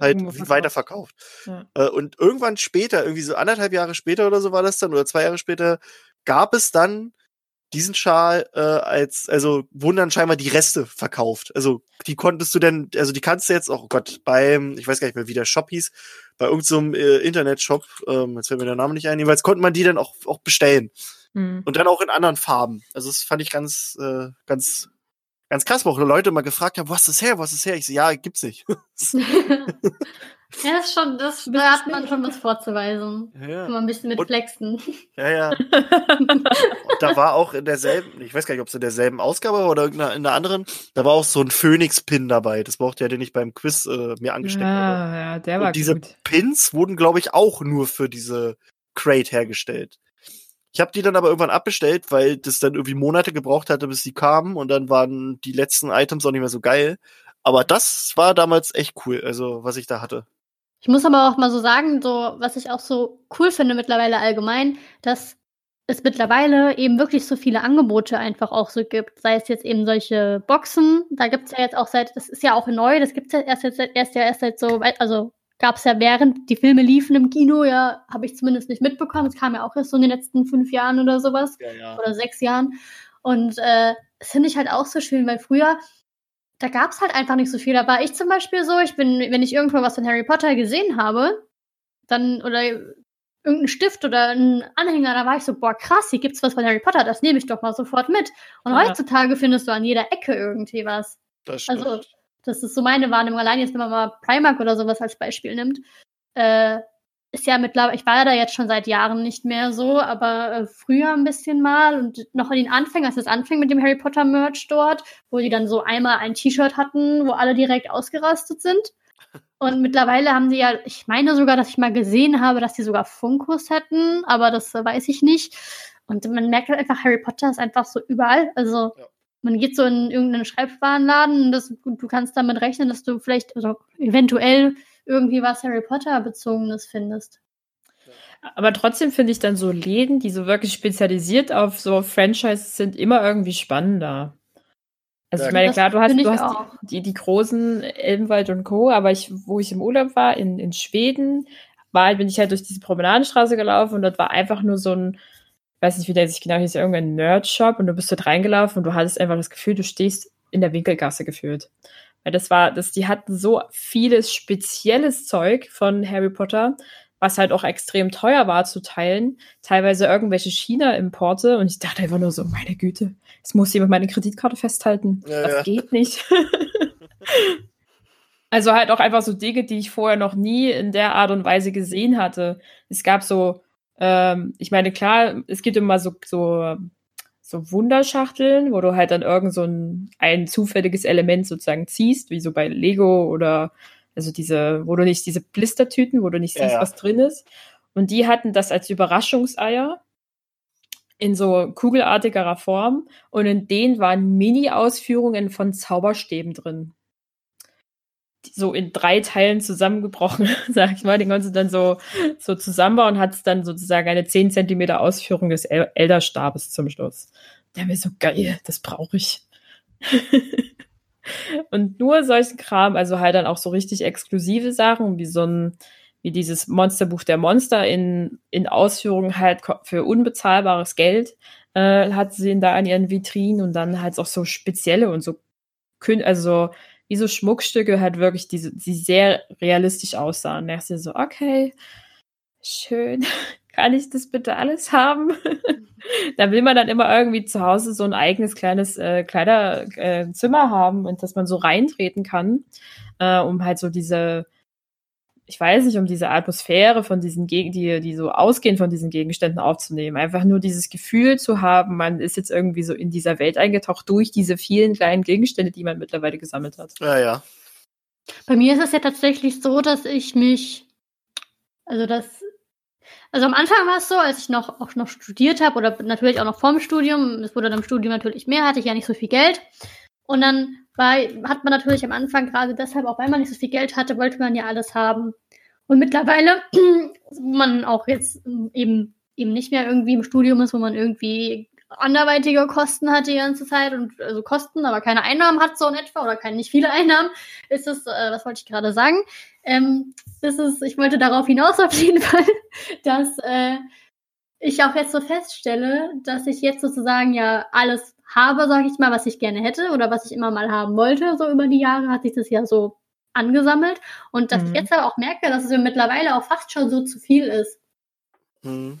halt verkauft. weiterverkauft. Ja. Äh, und irgendwann später, irgendwie so anderthalb Jahre später oder so war das dann, oder zwei Jahre später, gab es dann diesen Schal äh, als, also wurden dann scheinbar die Reste verkauft. Also die konntest du denn, also die kannst du jetzt, oh Gott, beim, ich weiß gar nicht mehr, wie der Shop hieß, bei irgendeinem äh, Internetshop, ähm, jetzt fällt mir der Name nicht ein, jedenfalls konnte man die dann auch, auch bestellen. Hm. Und dann auch in anderen Farben. Also das fand ich ganz, äh, ganz, ganz krass, wo auch Leute mal gefragt haben, was ist das her, was ist das her? Ich so, ja, gibt's nicht. ja, das ist schon, das, da hat man schon was vorzuweisen. Kann ja, man ein bisschen mit Und- flexen. ja, ja. Und da war auch in derselben, ich weiß gar nicht, ob es in derselben Ausgabe war oder in einer, in einer anderen, da war auch so ein Phoenix-Pin dabei. Das brauchte ja den ich beim Quiz äh, mir angesteckt habe. ja, ja, der war Und diese gut. Pins wurden, glaube ich, auch nur für diese Crate hergestellt. Ich habe die dann aber irgendwann abbestellt, weil das dann irgendwie Monate gebraucht hatte, bis sie kamen und dann waren die letzten Items auch nicht mehr so geil. Aber das war damals echt cool, also was ich da hatte. Ich muss aber auch mal so sagen, so, was ich auch so cool finde mittlerweile allgemein, dass es mittlerweile eben wirklich so viele Angebote einfach auch so gibt. Sei es jetzt eben solche Boxen, da gibt's ja jetzt auch seit, das ist ja auch neu, das gibt's ja erst jetzt erst ja erst seit so, weit- also gab's ja während die Filme liefen im Kino, ja, habe ich zumindest nicht mitbekommen. Es kam ja auch erst so in den letzten fünf Jahren oder sowas Ja, ja. oder sechs Jahren. Und äh, das finde ich halt auch so schön, weil früher, da gab es halt einfach nicht so viel. Da war ich zum Beispiel so, ich bin, wenn ich irgendwo was von Harry Potter gesehen habe, dann, oder irgendein Stift oder ein Anhänger, da war ich so, boah, krass, hier gibt's was von Harry Potter, das nehme ich doch mal sofort mit. Und Ja. heutzutage findest du an jeder Ecke irgendwie was. Das stimmt. Also, das ist so meine Wahrnehmung. Allein jetzt, wenn man mal Primark oder sowas als Beispiel nimmt, äh, ist ja mittlerweile, ich war ja da jetzt schon seit Jahren nicht mehr so, aber äh, früher ein bisschen mal und noch in den Anfängen, als es anfing mit dem Harry Potter Merch dort, wo die dann so einmal ein T-Shirt hatten, wo alle direkt ausgerastet sind. Und mittlerweile haben sie ja, ich meine sogar, dass ich mal gesehen habe, dass die sogar Funkos hätten, aber das äh, weiß ich nicht. Und man merkt halt einfach, Harry Potter ist einfach so überall. Also Ja. man geht so in irgendeinen Schreibwarenladen und, das, und du kannst damit rechnen, dass du vielleicht, also eventuell irgendwie was Harry Potter bezogenes findest. Aber trotzdem finde ich dann so Läden, die so wirklich spezialisiert auf so Franchises sind, immer irgendwie spannender. Also ich meine, das klar, du hast, du hast auch. die, die, die großen Elbenwald und Co., aber ich, wo ich im Urlaub war, in, in Schweden, war, halt- bin ich halt durch diese Promenadenstraße gelaufen und dort war einfach nur so ein, ich weiß nicht, wie der sich genau hieß, irgendein Nerd-Shop und du bist dort reingelaufen und du hattest einfach das Gefühl, du stehst in der Winkelgasse gefühlt. Weil das war, das, die hatten so vieles spezielles Zeug von Harry Potter, was halt auch extrem teuer war zu teilen. Teilweise irgendwelche China-Importe. Und ich dachte einfach nur so, meine Güte, es muss jemand meine Kreditkarte festhalten. Ja, das ja. geht nicht. also halt auch einfach so Dinge, die ich vorher noch nie in der Art und Weise gesehen hatte. Es gab so, ähm, ich meine, klar, es gibt immer so, so, so Wunderschachteln, wo du halt dann irgend so ein, ein zufälliges Element sozusagen ziehst, wie so bei Lego oder also diese, wo du nicht diese Blistertüten, wo du nicht Ja, siehst, ja. was drin ist. Und die hatten das als Überraschungseier in so kugelartigerer Form und in denen waren Mini-Ausführungen von Zauberstäben drin. So in drei Teilen zusammengebrochen, sag ich mal. Den konntest dann so, so zusammenbauen und hattest dann sozusagen eine 10 Zentimeter Ausführung des El Elderstabes zum Schluss. Der mir so geil, das brauche ich. und nur solchen Kram, also halt dann auch so richtig exklusive Sachen, wie so ein, wie dieses Monsterbuch der Monster in, in Ausführungen halt für unbezahlbares Geld, äh, hat sie ihn da an ihren Vitrinen und dann halt auch so spezielle und so, also wie so Schmuckstücke halt wirklich, die, die sehr realistisch aussahen. Da dachte ich so, okay, schön, kann ich das bitte alles haben? da will man dann immer irgendwie zu Hause so ein eigenes kleines äh, Kleiderzimmer äh, haben und dass man so reintreten kann, äh, um halt so diese, ich weiß nicht, um diese Atmosphäre von diesen Gegen die, die so ausgehen von diesen Gegenständen aufzunehmen. Einfach nur dieses Gefühl zu haben, man ist jetzt irgendwie so in dieser Welt eingetaucht durch diese vielen kleinen Gegenstände, die man mittlerweile gesammelt hat. Ja, ja. Bei mir ist es ja tatsächlich so, dass ich mich, also das, also am Anfang war es so, als ich noch auch noch studiert habe oder natürlich auch noch vorm Studium, es wurde dann im Studium natürlich mehr, hatte ich ja nicht so viel Geld. Und dann war, hat man natürlich am Anfang gerade deshalb, auch weil man nicht so viel Geld hatte, wollte man ja alles haben. Und mittlerweile, wo man auch jetzt eben eben nicht mehr irgendwie im Studium ist, wo man irgendwie anderweitige Kosten hat die ganze Zeit und also Kosten, aber keine Einnahmen hat so in etwa oder keine nicht viele Einnahmen, ist es, äh, was wollte ich gerade sagen? Ähm, ist es, ich wollte darauf hinaus auf jeden Fall, dass äh, ich auch jetzt so feststelle, dass ich jetzt sozusagen ja alles habe, sage ich mal, was ich gerne hätte oder was ich immer mal haben wollte. So über die Jahre hat sich das ja so angesammelt und dass Mhm. ich jetzt aber auch merke, dass es mir mittlerweile auch fast schon so zu viel ist. Hm.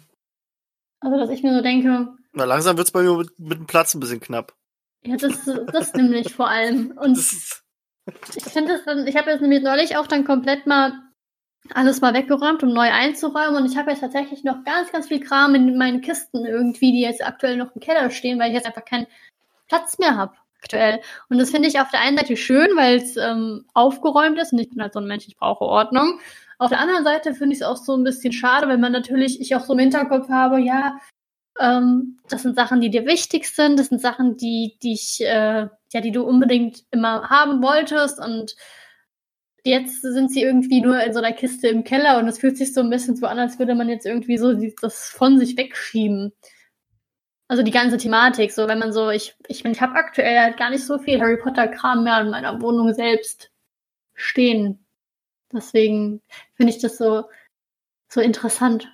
Also dass ich mir so denke, Na, langsam wird's bei mir mit, mit dem Platz ein bisschen knapp. ja, das, das nämlich vor allem. Und Das ich finde es dann, ich habe jetzt nämlich neulich auch dann komplett mal alles mal weggeräumt, um neu einzuräumen. Und ich habe jetzt tatsächlich noch ganz, ganz viel Kram in meinen Kisten irgendwie, die jetzt aktuell noch im Keller stehen, weil ich jetzt einfach keinen Platz mehr habe aktuell. Und das finde ich auf der einen Seite schön, weil es ähm, aufgeräumt ist und ich bin halt so ein Mensch, ich brauche Ordnung. Auf der anderen Seite finde ich es auch so ein bisschen schade, wenn man natürlich, ich auch so im Hinterkopf habe, ja, ähm, das sind Sachen, die dir wichtig sind, das sind Sachen, die dich, äh, ja, die du unbedingt immer haben wolltest und jetzt sind sie irgendwie nur in so einer Kiste im Keller und es fühlt sich so ein bisschen so an, als würde man jetzt irgendwie so das von sich wegschieben. Also die ganze Thematik, so wenn man so, ich, ich, ich habe aktuell halt gar nicht so viel Harry Potter-Kram mehr in meiner Wohnung selbst stehen. Deswegen finde ich das so, so interessant.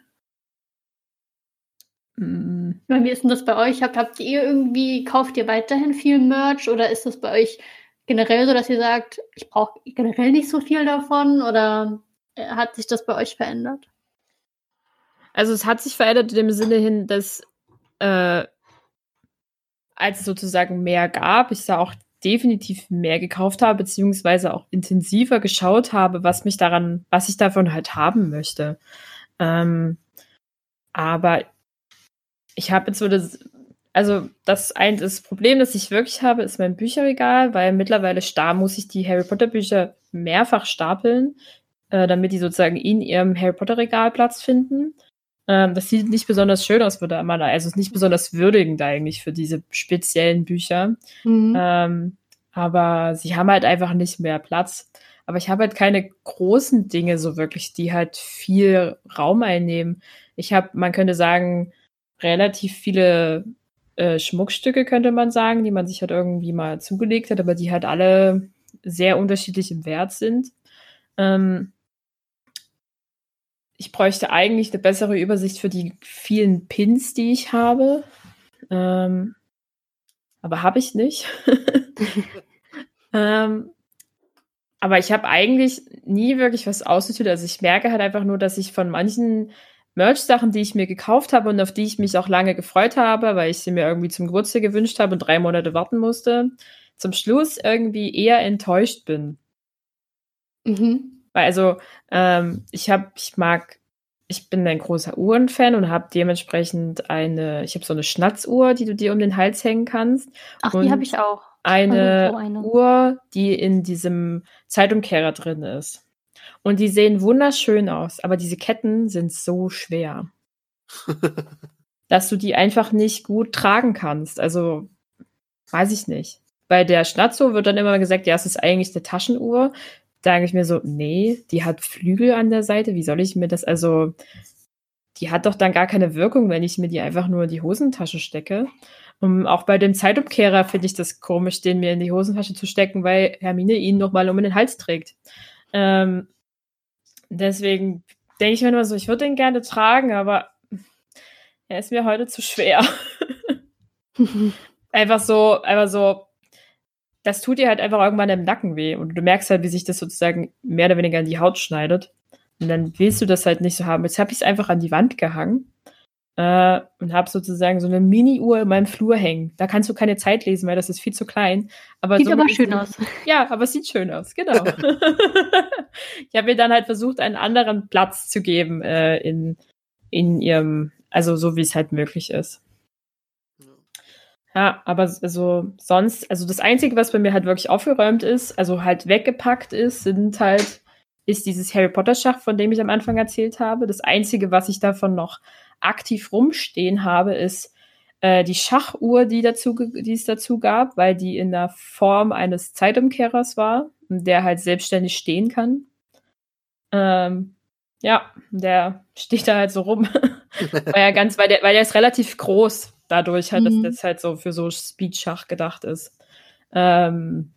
Mm. Wie ist denn das bei euch? Habt, habt ihr irgendwie, kauft ihr weiterhin viel Merch oder ist das bei euch generell so, dass ihr sagt, ich brauche generell nicht so viel davon oder äh, hat sich das bei euch verändert? Also es hat sich verändert in dem Sinne hin, dass äh, als es sozusagen mehr gab, ich da auch definitiv mehr gekauft habe, beziehungsweise auch intensiver geschaut habe, was mich daran, was ich davon halt haben möchte. Ähm, aber ich habe jetzt so das, also das ein das Problem, das ich wirklich habe, ist mein Bücherregal, weil mittlerweile da muss ich die Harry Potter Bücher mehrfach stapeln, äh, damit die sozusagen in ihrem Harry Potter Regal Platz finden. Ähm, das sieht nicht besonders schön aus, würde man, also ist nicht besonders würdigend eigentlich für diese speziellen Bücher. Mhm. Ähm, aber sie haben halt einfach nicht mehr Platz. Aber ich habe halt keine großen Dinge so wirklich, die halt viel Raum einnehmen. Ich habe, man könnte sagen, relativ viele äh, Schmuckstücke, könnte man sagen, die man sich halt irgendwie mal zugelegt hat, aber die halt alle sehr unterschiedlich im Wert sind. Ähm, ich bräuchte eigentlich eine bessere Übersicht für die vielen Pins, die ich habe. Ähm, aber habe ich nicht. ähm, aber ich habe eigentlich nie wirklich was ausgetütet. Also ich merke halt einfach nur, dass ich von manchen Merch-Sachen, die ich mir gekauft habe und auf die ich mich auch lange gefreut habe, weil ich sie mir irgendwie zum Geburtstag gewünscht habe und drei Monate warten musste, zum Schluss irgendwie eher enttäuscht bin. Mhm. Weil also, ähm, ich habe, ich mag, ich bin ein großer Uhrenfan und habe dementsprechend eine, ich habe so eine Schnatzuhr, die du dir um den Hals hängen kannst. Ach, die habe ich auch. Eine, eine. Uhr, die in diesem Zeitumkehrer drin ist. Und die sehen wunderschön aus, aber diese Ketten sind so schwer, dass du die einfach nicht gut tragen kannst. Also, weiß ich nicht. Bei der Schnatzuhr wird dann immer gesagt, ja, es ist eigentlich eine Taschenuhr. Da denke ich mir so, nee, die hat Flügel an der Seite. Wie soll ich mir das, also, die hat doch dann gar keine Wirkung, wenn ich mir die einfach nur in die Hosentasche stecke. Und auch bei dem Zeitumkehrer finde ich das komisch, den mir in die Hosentasche zu stecken, weil Hermine ihn nochmal um den Hals trägt. Ähm, deswegen denke ich mir immer so, ich würde den gerne tragen, aber er ist mir heute zu schwer. einfach so, einfach so, das tut dir halt einfach irgendwann im Nacken weh und du merkst halt, wie sich das sozusagen mehr oder weniger in die Haut schneidet. Und dann willst du das halt nicht so haben. Jetzt habe ich es einfach an die Wand gehangen äh, und habe sozusagen so eine Mini-Uhr in meinem Flur hängen. Da kannst du keine Zeit lesen, weil das ist viel zu klein. Aber Sieht so aber schön aus. Ja, aber es sieht schön aus, genau. ich habe ihr dann halt versucht, einen anderen Platz zu geben äh, in, in ihrem, also so wie es halt möglich ist. Ja, aber also sonst, also das Einzige, was bei mir halt wirklich aufgeräumt ist, also halt weggepackt ist, sind halt, ist dieses Harry Potter Schach, von dem ich am Anfang erzählt habe. Das Einzige, was ich davon noch aktiv rumstehen habe, ist äh, die Schachuhr, die, dazu, die es dazu gab, weil die in der Form eines Zeitumkehrers war, und der halt selbstständig stehen kann. Ähm, ja, der steht da halt so rum. weil er ganz, weil der, weil der ist relativ groß, dadurch halt, Mhm. dass das halt so für so Speedschach gedacht ist. Ähm,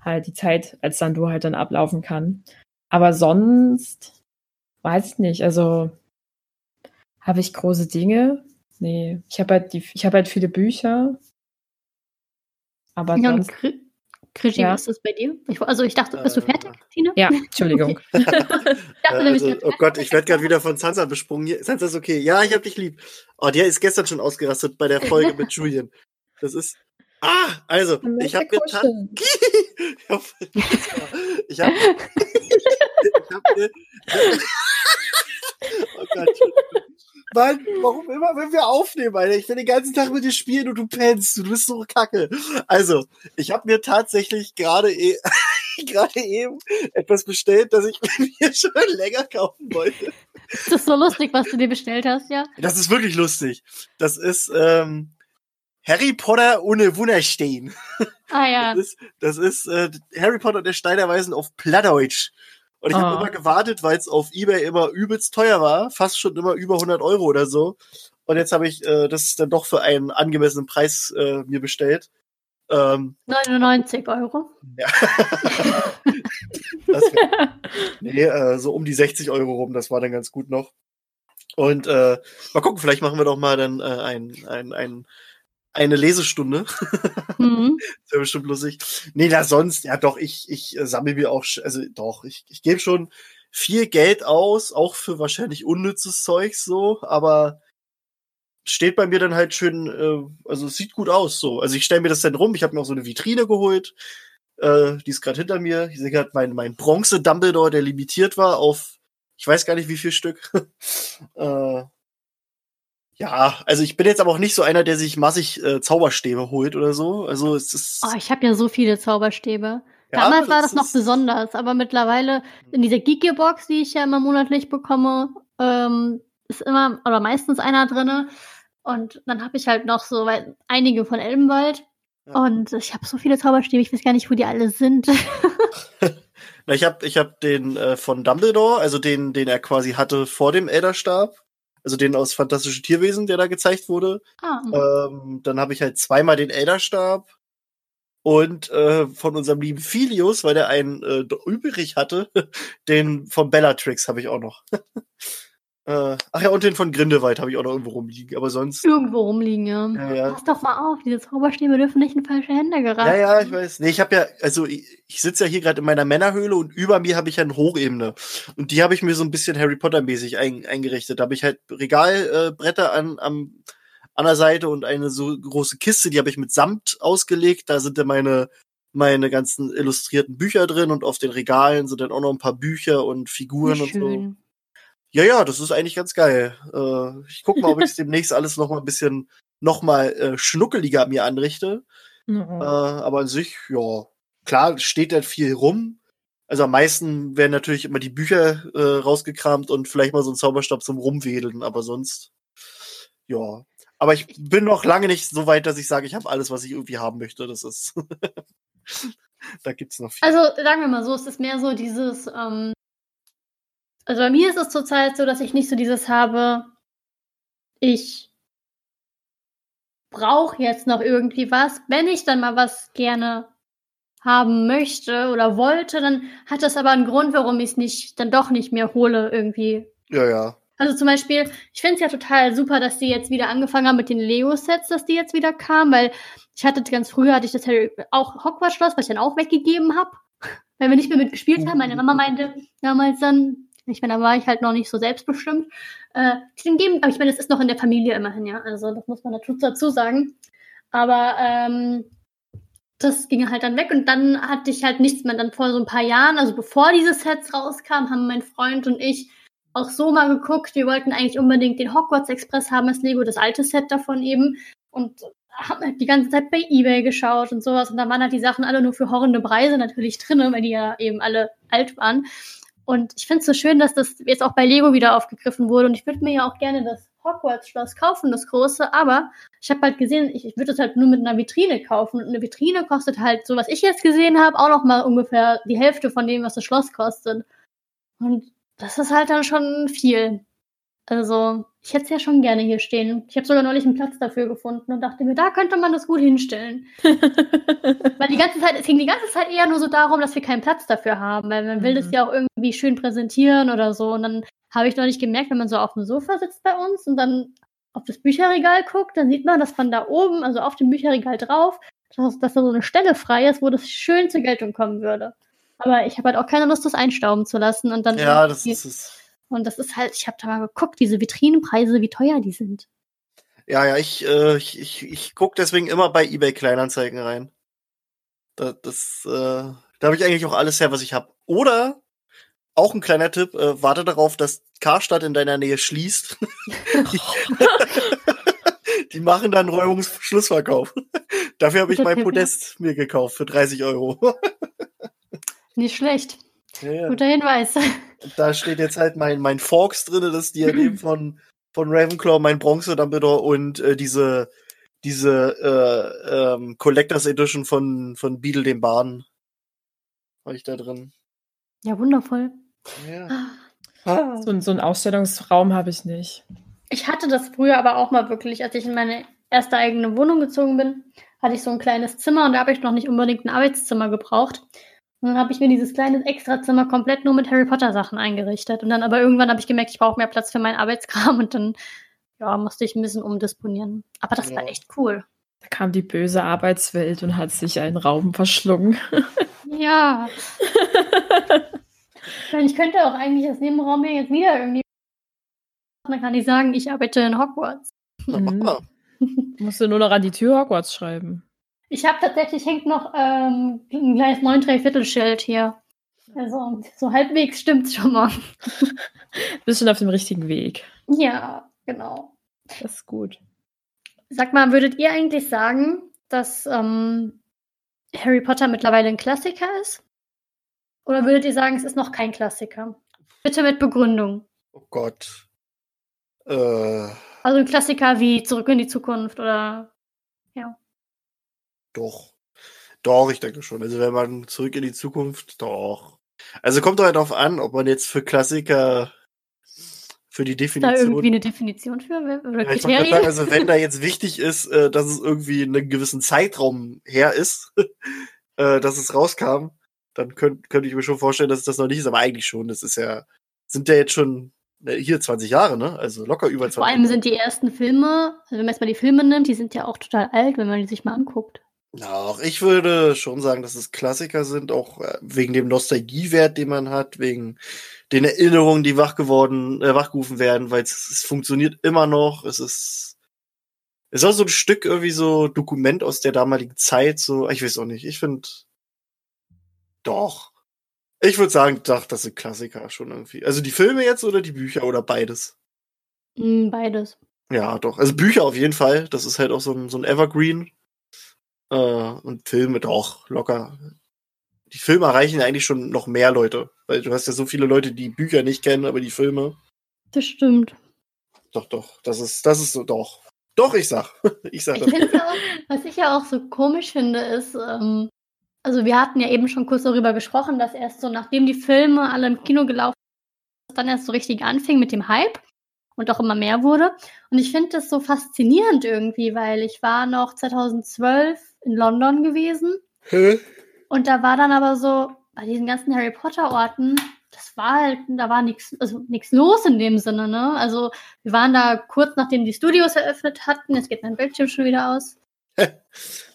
halt die Zeit, als dann du halt dann ablaufen kann. Aber sonst weiß ich nicht. Also habe ich große Dinge? Nee, ich habe halt die, ich habe halt viele Bücher. Aber Ja, und sonst, Kri- Krischi, Ja. was ist das bei dir? Ich, also ich dachte, bist du Äh, fertig, Tina? ja, Entschuldigung. Dachte Äh, also, oh Gott, ich werde gerade wieder von Sansa besprungen. Sansa ist okay. Ja, ich hab dich lieb. Oh, der ist gestern schon ausgerastet bei der Folge mit Julian. Das ist. Ah, also, ich habe mir tat- ich habe ich hab mir Oh Gott. Mann, warum immer, wenn wir aufnehmen, Alter? Ich will den ganzen Tag mit dir spielen und du pennst. Du bist so kacke. Also, ich habe mir tatsächlich gerade eh, gerade eben etwas bestellt, das ich mir schon länger kaufen wollte. ist das so lustig, was du dir bestellt hast, ja? Das ist wirklich lustig. Das ist ähm, Harry Potter ohne Wunderstein. Ah ja. Das ist, das ist äh, Harry Potter und der Stein der Weisen auf Plattdeutsch. Und ich habe Ah. immer gewartet, weil es auf Ebay immer übelst teuer war, fast schon immer über 100 Euro oder so. Und jetzt habe ich äh, das dann doch für einen angemessenen Preis äh, mir bestellt. Ähm, 99 Euro. ja. das wär, nee, äh, so um die 60 Euro rum, das war dann ganz gut noch. Und äh, mal gucken, vielleicht machen wir doch mal dann äh, ein, ein, ein, eine Lesestunde. Mhm. Das wäre bestimmt lustig. Nee, da sonst, ja doch, ich, ich äh, sammle mir auch, also doch, ich, ich gebe schon viel Geld aus, auch für wahrscheinlich unnützes Zeugs so, aber steht bei mir dann halt schön, äh, also sieht gut aus so. Also ich stelle mir das dann rum, ich habe mir auch so eine Vitrine geholt, äh, die ist gerade hinter mir. Ich sehe gerade mein, mein Bronze Dumbledore, der limitiert war auf, ich weiß gar nicht wie viel Stück. äh, ja, also ich bin jetzt aber auch nicht so einer, der sich massig äh, Zauberstäbe holt oder so. Also es ist. Oh, ich habe ja so viele Zauberstäbe. Ja, Damals war das noch besonders, aber mittlerweile in dieser Geeky-Box, die ich ja immer monatlich bekomme, ähm, ist immer oder meistens einer drinne. Und dann habe ich halt noch so weil, einige von Elbenwald. Ja. Und ich habe so viele Zauberstäbe, ich weiß gar nicht, wo die alle sind. Na, ich habe ich hab den äh, von Dumbledore, also den, den er quasi hatte vor dem Elderstab. Also den aus Fantastische Tierwesen, der da gezeigt wurde. ah, Ähm, dann habe ich halt zweimal den Elderstab. Und äh, von unserem lieben Filius, weil der einen äh, übrig hatte, den von Bellatrix habe ich auch noch. äh, ach ja, und den von Grindelwald habe ich auch noch irgendwo rumliegen. Aber sonst. irgendwo rumliegen, ja. Ja, ja. Pass doch mal auf, diese Zauberstäbe dürfen nicht in falsche Hände geraten. Ja, ja, ich weiß. Nee, ich habe ja, also ich, ich sitze ja hier gerade in meiner Männerhöhle und über mir habe ich ja eine Hochebene. Und die habe ich mir so ein bisschen Harry Potter-mäßig ein, eingerichtet. Da habe ich halt Regalbretter äh, an, am, an der Seite und eine so große Kiste, die habe ich mit Samt ausgelegt. Da sind dann meine, meine ganzen illustrierten Bücher drin und auf den Regalen sind dann auch noch ein paar Bücher und Figuren und so. Ja, ja, das ist eigentlich ganz geil. Äh, ich guck mal, ob ich demnächst alles noch mal ein bisschen noch mal äh, schnuckeliger mir anrichte. Oh. Äh, aber an sich, ja, klar steht da viel rum. Also am meisten werden natürlich immer die Bücher äh, rausgekramt und vielleicht mal so ein Zauberstab zum Rumwedeln, aber sonst, ja. Aber ich bin noch lange nicht so weit, dass ich sage, ich habe alles, was ich irgendwie haben möchte. Das ist, da gibt's noch viel. Also sagen wir mal so, es ist mehr so dieses, ähm, also bei mir ist es zurzeit so, dass ich nicht so dieses habe, ich brauche jetzt noch irgendwie was. Wenn ich dann mal was gerne haben möchte oder wollte, dann hat das aber einen Grund, warum ich es nicht, dann doch nicht mehr hole irgendwie. ja, ja. Also zum Beispiel, ich finde es ja total super, dass die jetzt wieder angefangen haben mit den Lego-Sets, dass die jetzt wieder kamen, weil ich hatte ganz früher hatte ich das Harry, auch Hogwarts-Schloss, was ich dann auch weggegeben habe, weil wir nicht mehr mitgespielt haben. Meine Mama meinte damals dann, ich meine, da war ich halt noch nicht so selbstbestimmt, äh, den geben, aber ich meine, das ist noch in der Familie immerhin, ja. Also das muss man dazu sagen. Aber ähm, das ging halt dann weg und dann hatte ich halt nichts mehr. Dann vor so ein paar Jahren, also bevor diese Sets rauskamen, haben mein Freund und ich auch so mal geguckt. Wir wollten eigentlich unbedingt den Hogwarts Express haben als Lego, das alte Set davon eben. Und haben halt die ganze Zeit bei Ebay geschaut und sowas. Und da waren halt die Sachen alle nur für horrende Preise natürlich drin, weil die ja eben alle alt waren. Und ich finde es so schön, dass das jetzt auch bei Lego wieder aufgegriffen wurde. Und ich würde mir ja auch gerne das Hogwarts-Schloss kaufen, das große. Aber ich habe halt gesehen, ich, ich würde es halt nur mit einer Vitrine kaufen. Und eine Vitrine kostet halt, so was ich jetzt gesehen habe, auch noch mal ungefähr die Hälfte von dem, was das Schloss kostet. Und das ist halt dann schon viel. Also, ich hätte es ja schon gerne hier stehen. Ich habe sogar neulich einen Platz dafür gefunden und dachte mir, da könnte man das gut hinstellen. Weil die ganze Zeit, es ging die ganze Zeit eher nur so darum, dass wir keinen Platz dafür haben, weil man will Mhm. das ja auch irgendwie schön präsentieren oder so. Und dann habe ich neulich gemerkt, wenn man so auf dem Sofa sitzt bei uns und dann auf das Bücherregal guckt, dann sieht man, dass man da oben, also auf dem Bücherregal drauf, dass, dass da so eine Stelle frei ist, wo das schön zur Geltung kommen würde. Aber ich habe halt auch keine Lust, das einstauben zu lassen und dann Ja, das ist es. Und das ist halt, ich habe da mal geguckt, diese Vitrinenpreise, wie teuer die sind. Ja, ja, ich, äh, ich, ich, ich guck deswegen immer bei eBay Kleinanzeigen rein. Da, das, äh, da habe ich eigentlich auch alles her, was ich habe. Oder auch ein kleiner Tipp: äh, Warte darauf, dass Karstadt in deiner Nähe schließt. Die machen dann Räumungsschlussverkauf. Dafür habe ich mein. Podest mir gekauft für 30 Euro. Nicht schlecht. Ja, ja. Guter Hinweis. Da steht jetzt halt mein, mein Forks drin, das Diadem von, von Ravenclaw, mein Bronze Dumbledore und äh, diese, diese äh, ähm, Collectors Edition von, von Beetle dem Bahn. Habe ich da drin. Ja, wundervoll. Ja. Ah. So, ein- so einen Ausstellungsraum habe ich nicht. Ich hatte das früher aber auch mal wirklich, als ich in meine erste eigene Wohnung gezogen bin, hatte ich so ein kleines Zimmer und da habe ich noch nicht unbedingt ein Arbeitszimmer gebraucht. Und dann habe ich mir dieses kleine Extrazimmer komplett nur mit Harry Potter Sachen eingerichtet. Und dann aber irgendwann habe ich gemerkt, ich brauche mehr Platz für meinen Arbeitskram und dann ja, musste ich ein bisschen umdisponieren. Aber das war Ja. echt cool. Da kam die böse Arbeitswelt und hat sich einen Raum verschlungen. Ja. ich meine, ich könnte auch eigentlich das Nebenraum hier jetzt wieder irgendwie. Dann kann ich sagen, ich arbeite in Hogwarts. Mhm. Musst du nur noch an die Tür Hogwarts schreiben. Ich habe tatsächlich hängt noch ähm, ein kleines 9 3 Schild hier. Also so halbwegs stimmt's schon mal. Bist schon auf dem richtigen Weg. Ja, genau. Das ist gut. Sag mal, würdet ihr eigentlich sagen, dass ähm, Harry Potter mittlerweile ein Klassiker ist? Oder würdet ihr sagen, es ist noch kein Klassiker? Bitte mit Begründung. Oh Gott. Äh, Also ein Klassiker wie Zurück in die Zukunft oder doch. Doch, ich denke schon. Also wenn man zurück in die Zukunft, doch. Also kommt doch halt darauf an, ob man jetzt für Klassiker für die ist da Definition irgendwie eine Definition für oder Ja, Kriterien? sagen, also wenn da jetzt wichtig ist, äh, dass es irgendwie in einem gewissen Zeitraum her ist, äh, dass es rauskam, dann könnt, könnte ich mir schon vorstellen, dass es das noch nicht ist, aber eigentlich schon. Das ist ja, sind ja jetzt schon äh, hier 20 Jahre, ne? Also locker über 20 Vor allem sind die ersten Filme, also wenn man jetzt mal die Filme nimmt, die sind ja auch total alt, wenn man die sich mal anguckt. Auch ich würde schon sagen, dass es Klassiker sind, auch äh, wegen dem Nostalgiewert, den man hat, wegen den Erinnerungen, die wach geworden, äh, wachgerufen werden, weil es, es funktioniert immer noch. Es ist, es ist auch so ein Stück irgendwie so Dokument aus der damaligen Zeit, so, ich weiß auch nicht, ich finde, doch. Ich würde sagen, doch, das sind Klassiker schon irgendwie. Also die Filme jetzt oder die Bücher oder beides? Mm, beides. Ja, doch. Also Bücher auf jeden Fall. Das ist halt auch so ein, so ein Evergreen. Äh, und Filme doch, locker. Die Filme erreichen ja eigentlich schon noch mehr Leute. Weil du hast ja so viele Leute, die Bücher nicht kennen, aber die Filme. Das stimmt. Doch, doch. Das ist, das ist so, doch. Doch, ich sag. Ich sag Ich das. ja auch, was ich ja auch so komisch finde, ist, ähm, also wir hatten ja eben schon kurz darüber gesprochen, dass erst so, nachdem die Filme alle im Kino gelaufen sind, dann erst so richtig anfing mit dem Hype und auch immer mehr wurde. Und ich finde das so faszinierend irgendwie, weil ich war noch 2012 in London gewesen Hä? und da war dann aber so, bei diesen ganzen Harry Potter Orten, das war halt, da war nichts, also nichts los in dem Sinne, ne? Also wir waren da kurz nachdem die Studios eröffnet hatten, jetzt geht mein Bildschirm schon wieder aus.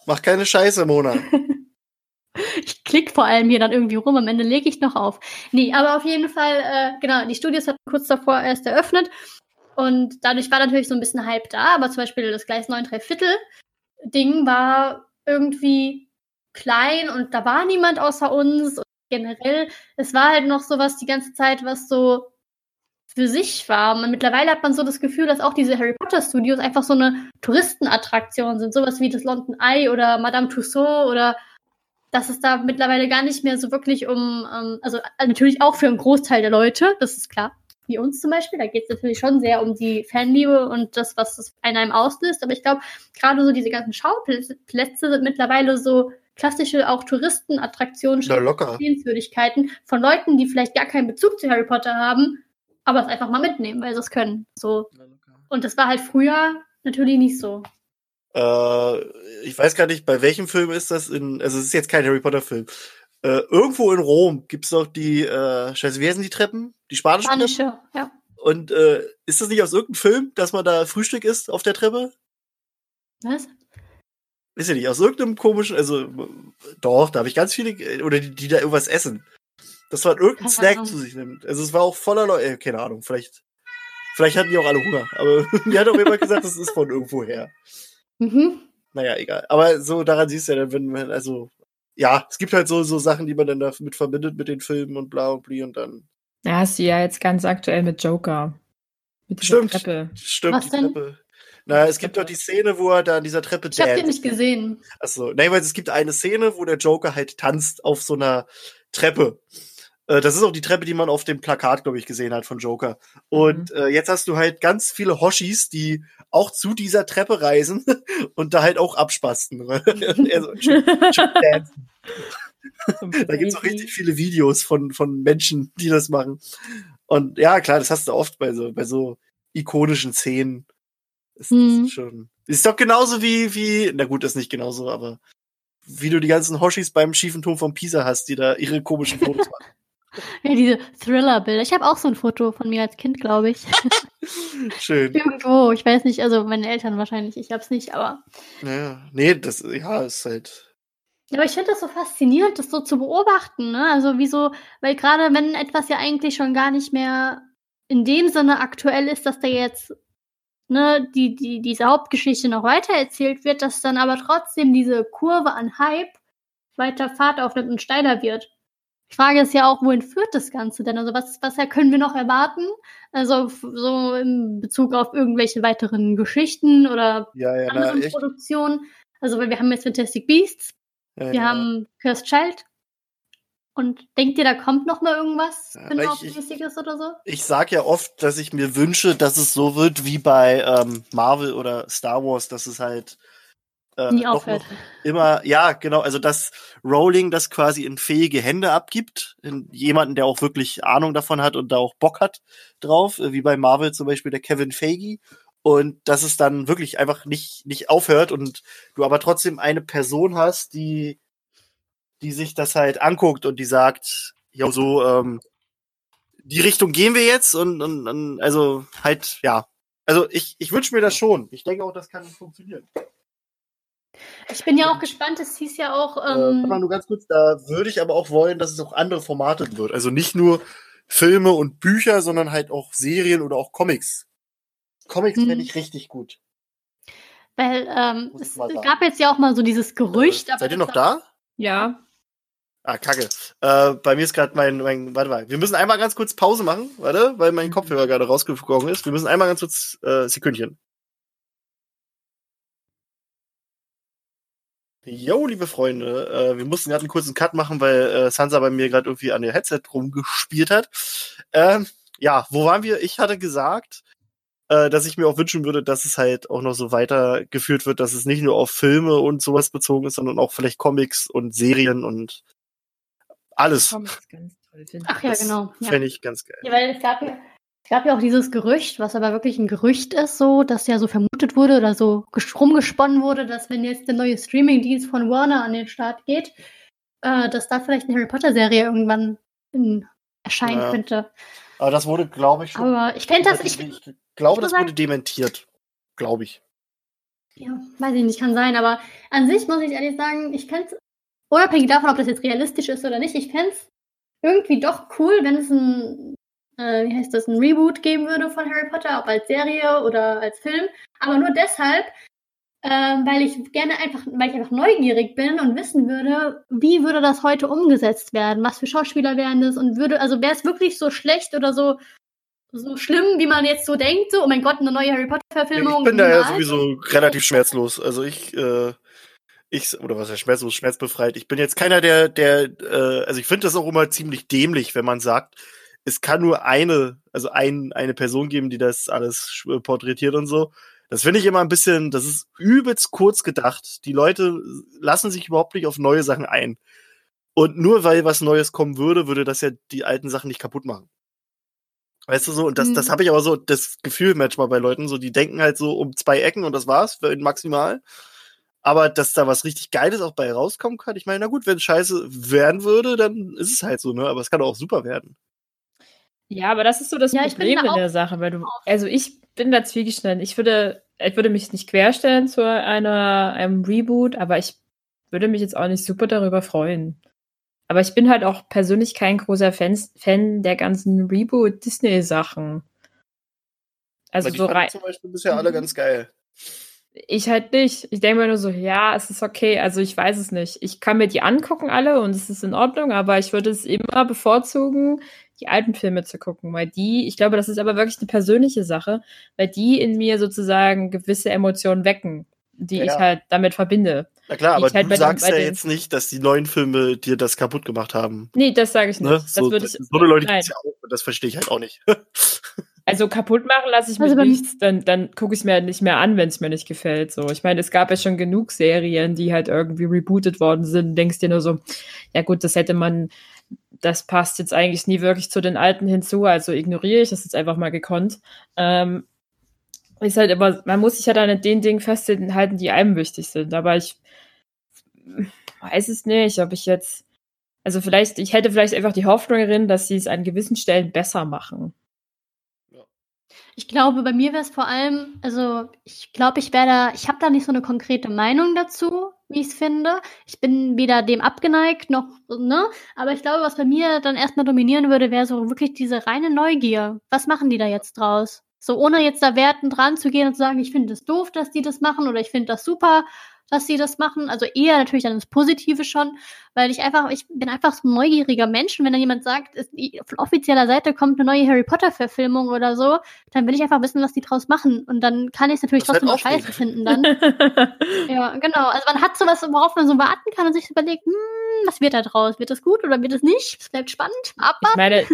Mach keine Scheiße, Mona. Ich klick vor allem hier dann irgendwie rum, am Ende lege ich noch auf. Nee, aber auf jeden Fall, äh, genau, die Studios hatten kurz davor erst eröffnet und dadurch war natürlich so ein bisschen Hype da, aber zum Beispiel das Gleis 9 Viertel Ding war irgendwie klein und da war niemand außer uns. Und generell, es war halt noch sowas die ganze Zeit, was so für sich war. Und mittlerweile hat man so das Gefühl, dass auch diese Harry Potter Studios einfach so eine Touristenattraktion sind, sowas wie das London Eye oder Madame Tussauds oder dass es da mittlerweile gar nicht mehr so wirklich um, ähm, also äh, natürlich auch für einen Großteil der Leute, das ist klar, wie uns zum Beispiel, da geht es natürlich schon sehr um die Fanliebe und das, was das in einem auslöst, aber ich glaube, gerade so diese ganzen Schauplätze Plätze sind mittlerweile so klassische auch Touristenattraktionen. Sehenswürdigkeiten von Leuten, die vielleicht gar keinen Bezug zu Harry Potter haben, aber es einfach mal mitnehmen, weil sie es können. So. Und das war halt früher natürlich nicht so. Äh, ich weiß gar nicht, bei welchem Film ist das in, also es ist jetzt kein Harry Potter Film. Äh, irgendwo in Rom gibt's doch die, äh, scheiße, wie heißen die Treppen? Die spanischen Treppen? Spanische, ja. Und äh, ist das nicht aus irgendeinem Film, dass man da Frühstück isst auf der Treppe? Was? Ist ja nicht, aus irgendeinem komischen, also doch, da habe ich ganz viele, äh, oder die, die da irgendwas essen. Das war irgendein Keine Snack Ahnung. zu sich nimmt. Also es war auch voller Leute, äh, keine Ahnung, vielleicht, vielleicht hatten die auch alle Hunger, aber mir hat auch jemand gesagt, das ist von irgendwo her. Mhm. Naja, egal. Aber so daran siehst du ja dann, wenn man, also, ja, es gibt halt so, so Sachen, die man dann damit verbindet mit den Filmen und bla und bli und dann. Ja, hast du ja jetzt ganz aktuell mit Joker. Mit dieser Stimmt. Treppe. Stimmt, Was die denn? Treppe. Na, es gibt doch die Szene, wo er da an dieser Treppe Ich habe den dance. nicht gesehen. Achso, nein, weil es gibt eine Szene, wo der Joker halt tanzt auf so einer Treppe. Äh, Das ist auch die Treppe, die man auf dem Plakat, glaube ich, gesehen hat von Joker. Und äh, jetzt hast du halt ganz viele Hoshis, die auch zu dieser Treppe reisen und da halt auch abspasten. also. Da gibt's auch richtig viele Videos von, von Menschen, die das machen. Und ja, klar, das hast du oft bei so, bei so ikonischen Szenen. Ist, Hm. ist schon. Ist doch genauso wie, wie, na gut, ist nicht genauso, aber wie du die ganzen Hoshis beim schiefen Turm von Pisa hast, die da ihre komischen Fotos machen. Ja, diese Thriller-Bilder. Ich habe auch so ein Foto von mir als Kind, glaube ich. Schön. Irgendwo. Ich weiß nicht, also meine Eltern wahrscheinlich. Ich hab's nicht, aber. Ja, nee, das, ja, ist halt. Aber ich finde das so faszinierend, das so zu beobachten, ne? Also wieso, weil gerade wenn etwas ja eigentlich schon gar nicht mehr in dem Sinne aktuell ist, dass da jetzt ne, die, die, diese Hauptgeschichte noch weiter erzählt wird, dass dann aber trotzdem diese Kurve an Hype weiter Fahrt aufnimmt und steiler wird. Die Frage ist ja auch, wohin führt das Ganze denn? Also was, was können wir noch erwarten? Also so in Bezug auf irgendwelche weiteren Geschichten oder Ja, ja, na, anderen echt. Produktionen. Also weil wir haben jetzt Fantastic Beasts, Ja, wir haben Cursed Child. Und denkt ihr, da kommt noch mal irgendwas Spin-off-mäßiges oder so? Ich sag ja oft, dass ich mir wünsche, dass es so wird wie bei ähm, Marvel oder Star Wars, dass es halt äh, Nie aufhört. immer, ja, genau, also dass Rowling das quasi in fähige Hände abgibt, in jemanden, der auch wirklich Ahnung davon hat und da auch Bock hat drauf, äh, wie bei Marvel zum Beispiel der Kevin Feige. Und dass es dann wirklich einfach nicht, nicht aufhört und du aber trotzdem eine Person hast, die, die sich das halt anguckt und die sagt, ja, so, ähm, die Richtung gehen wir jetzt und, und, und also halt, ja. Also ich, ich wünsche mir das schon. Ich denke auch, das kann funktionieren. Ich bin ja auch gespannt, es hieß ja auch, äh, warte mal ähm, nur ganz kurz, da würde ich aber auch wollen, dass es auch andere Formate wird. Also nicht nur Filme und Bücher, sondern halt auch Serien oder auch Comics. Comics Mhm. fände ich richtig gut. weil ähm, es gab jetzt ja auch mal so dieses Gerücht. Äh, aber seid ihr noch da? Ja. Ah, kacke. Äh, bei mir ist gerade mein, mein, warte mal, wir müssen einmal ganz kurz Pause machen, warte, weil mein Kopfhörer gerade rausgekommen ist. Wir müssen einmal ganz kurz, äh, Sekündchen. Jo, liebe Freunde, äh, wir mussten gerade einen kurzen Cut machen, weil äh, Sansa bei mir gerade irgendwie an der Headset rumgespielt hat. Ähm, ja, wo waren wir? Ich hatte gesagt, äh, dass ich mir auch wünschen würde, dass es halt auch noch so weitergeführt wird, dass es nicht nur auf Filme und sowas bezogen ist, sondern auch vielleicht Comics und Serien und alles. Comics ganz toll finde. Ach ja, Das genau. Ja. Fände ich ganz geil. Ja, weil es gab ja, gab ja auch dieses Gerücht, was aber wirklich ein Gerücht ist, so, dass ja so vermutet wurde oder so rumgesponnen wurde, dass wenn jetzt der neue Streaming-Dienst von Warner an den Start geht, äh, dass da vielleicht eine Harry Potter-Serie irgendwann in, erscheinen Ja. könnte. Aber das wurde, glaube ich, schon. Aber ich fände das, ich, ich glaube, ich das muss wurde dementiert. Glaube ich. ja, weiß ich nicht, kann sein, aber an sich muss ich ehrlich sagen, ich fände es, unabhängig davon, ob das jetzt realistisch ist oder nicht, ich fände es irgendwie doch cool, wenn es ein, äh, wie heißt das, ein Reboot geben würde von Harry Potter, ob als Serie oder als Film, aber nur deshalb, ähm, weil ich gerne einfach, weil ich einfach neugierig bin und wissen würde, wie würde das heute umgesetzt werden, was für Schauspieler wären das und würde, also wäre es wirklich so schlecht oder so so schlimm, wie man jetzt so denkt, so, oh mein Gott, eine neue Harry Potter-Verfilmung. Ich bin da ja sowieso relativ schmerzlos. Also ich, äh, ich, oder was heißt schmerzlos, schmerzbefreit. Ich bin jetzt keiner, der, der, äh, also ich finde das auch immer ziemlich dämlich, wenn man sagt, es kann nur eine, also ein, eine Person geben, die das alles sch- porträtiert und so. Das finde ich immer ein bisschen, das ist übelst kurz gedacht. Die Leute lassen sich überhaupt nicht auf neue Sachen ein. Und nur weil was Neues kommen würde, würde das ja die alten Sachen nicht kaputt machen. Weißt du so, und das, Mhm. das habe ich aber so das Gefühl manchmal bei Leuten, so die denken halt so um zwei Ecken und das war's, für maximal. Aber dass da was richtig Geiles auch bei rauskommen kann, ich meine, na gut, wenn es scheiße werden würde, dann ist es halt so, ne? Aber es kann auch super werden. Ja, aber das ist so das Ja, Problem da in der Sache, weil du, also ich bin da zwiegestanden. Ich würde, ich würde mich nicht querstellen zu einer, einem Reboot, aber ich würde mich jetzt auch nicht super darüber freuen. Aber ich bin halt auch persönlich kein großer Fan, Fan der ganzen Reboot-Disney-Sachen. Also Aber die so rein. zum Beispiel bisher alle Mhm. ganz geil. Ich halt nicht. Ich denke mir nur so, ja, es ist okay. Also ich weiß es nicht. Ich kann mir die angucken alle und es ist in Ordnung, aber ich würde es immer bevorzugen, die alten Filme zu gucken, weil die, ich glaube, das ist aber wirklich eine persönliche Sache, weil die in mir sozusagen gewisse Emotionen wecken, die Ja. ich halt damit verbinde. Na klar, aber ich halt du den- sagst bei ja den- jetzt nicht, dass die neuen Filme dir das kaputt gemacht haben. Nee, das sage ich nicht. Ne? Das So, würde das, ich, so eine Leute nein. gibt's ja auch, das verstehe ich halt auch nicht. Also kaputt machen lasse ich mich Also nichts, dann, dann gucke ich es mir halt nicht mehr an, wenn es mir nicht gefällt. So, ich meine, es gab ja schon genug Serien, die halt irgendwie rebootet worden sind. Denkst dir nur so, ja gut, das hätte man, das passt jetzt eigentlich nie wirklich zu den alten hinzu, also ignoriere ich das jetzt einfach mal gekonnt. Ähm, ist halt immer, man muss sich halt an den Dingen festhalten, die einem wichtig sind. Aber ich weiß es nicht, ob ich jetzt, also vielleicht, ich hätte vielleicht einfach die Hoffnung darin, dass sie es an gewissen Stellen besser machen. Ich glaube, bei mir wäre es vor allem, also ich glaube, ich wäre da, ich habe da nicht so eine konkrete Meinung dazu, wie ich es finde. Ich bin weder dem abgeneigt noch, ne? Aber ich glaube, was bei mir dann erstmal dominieren würde, wäre so wirklich diese reine Neugier. Was machen die da jetzt draus? So ohne jetzt da wertend dran zu gehen und zu sagen, ich finde es doof, dass die das machen oder ich finde das super, dass sie das machen. Also eher natürlich dann das Positive schon, weil ich einfach, ich bin einfach so ein neugieriger Mensch und wenn dann jemand sagt, es, von offizieller Seite kommt eine neue Harry Potter Verfilmung oder so, dann will ich einfach wissen, was die draus machen und dann kann ich es natürlich Das ist trotzdem halt noch scheiße finden dann. ja, genau. Also man hat sowas, worauf man so warten kann und sich überlegt, hm, was wird da draus? Wird das gut oder wird es nicht? Es bleibt spannend. Ich Abwarten. meine,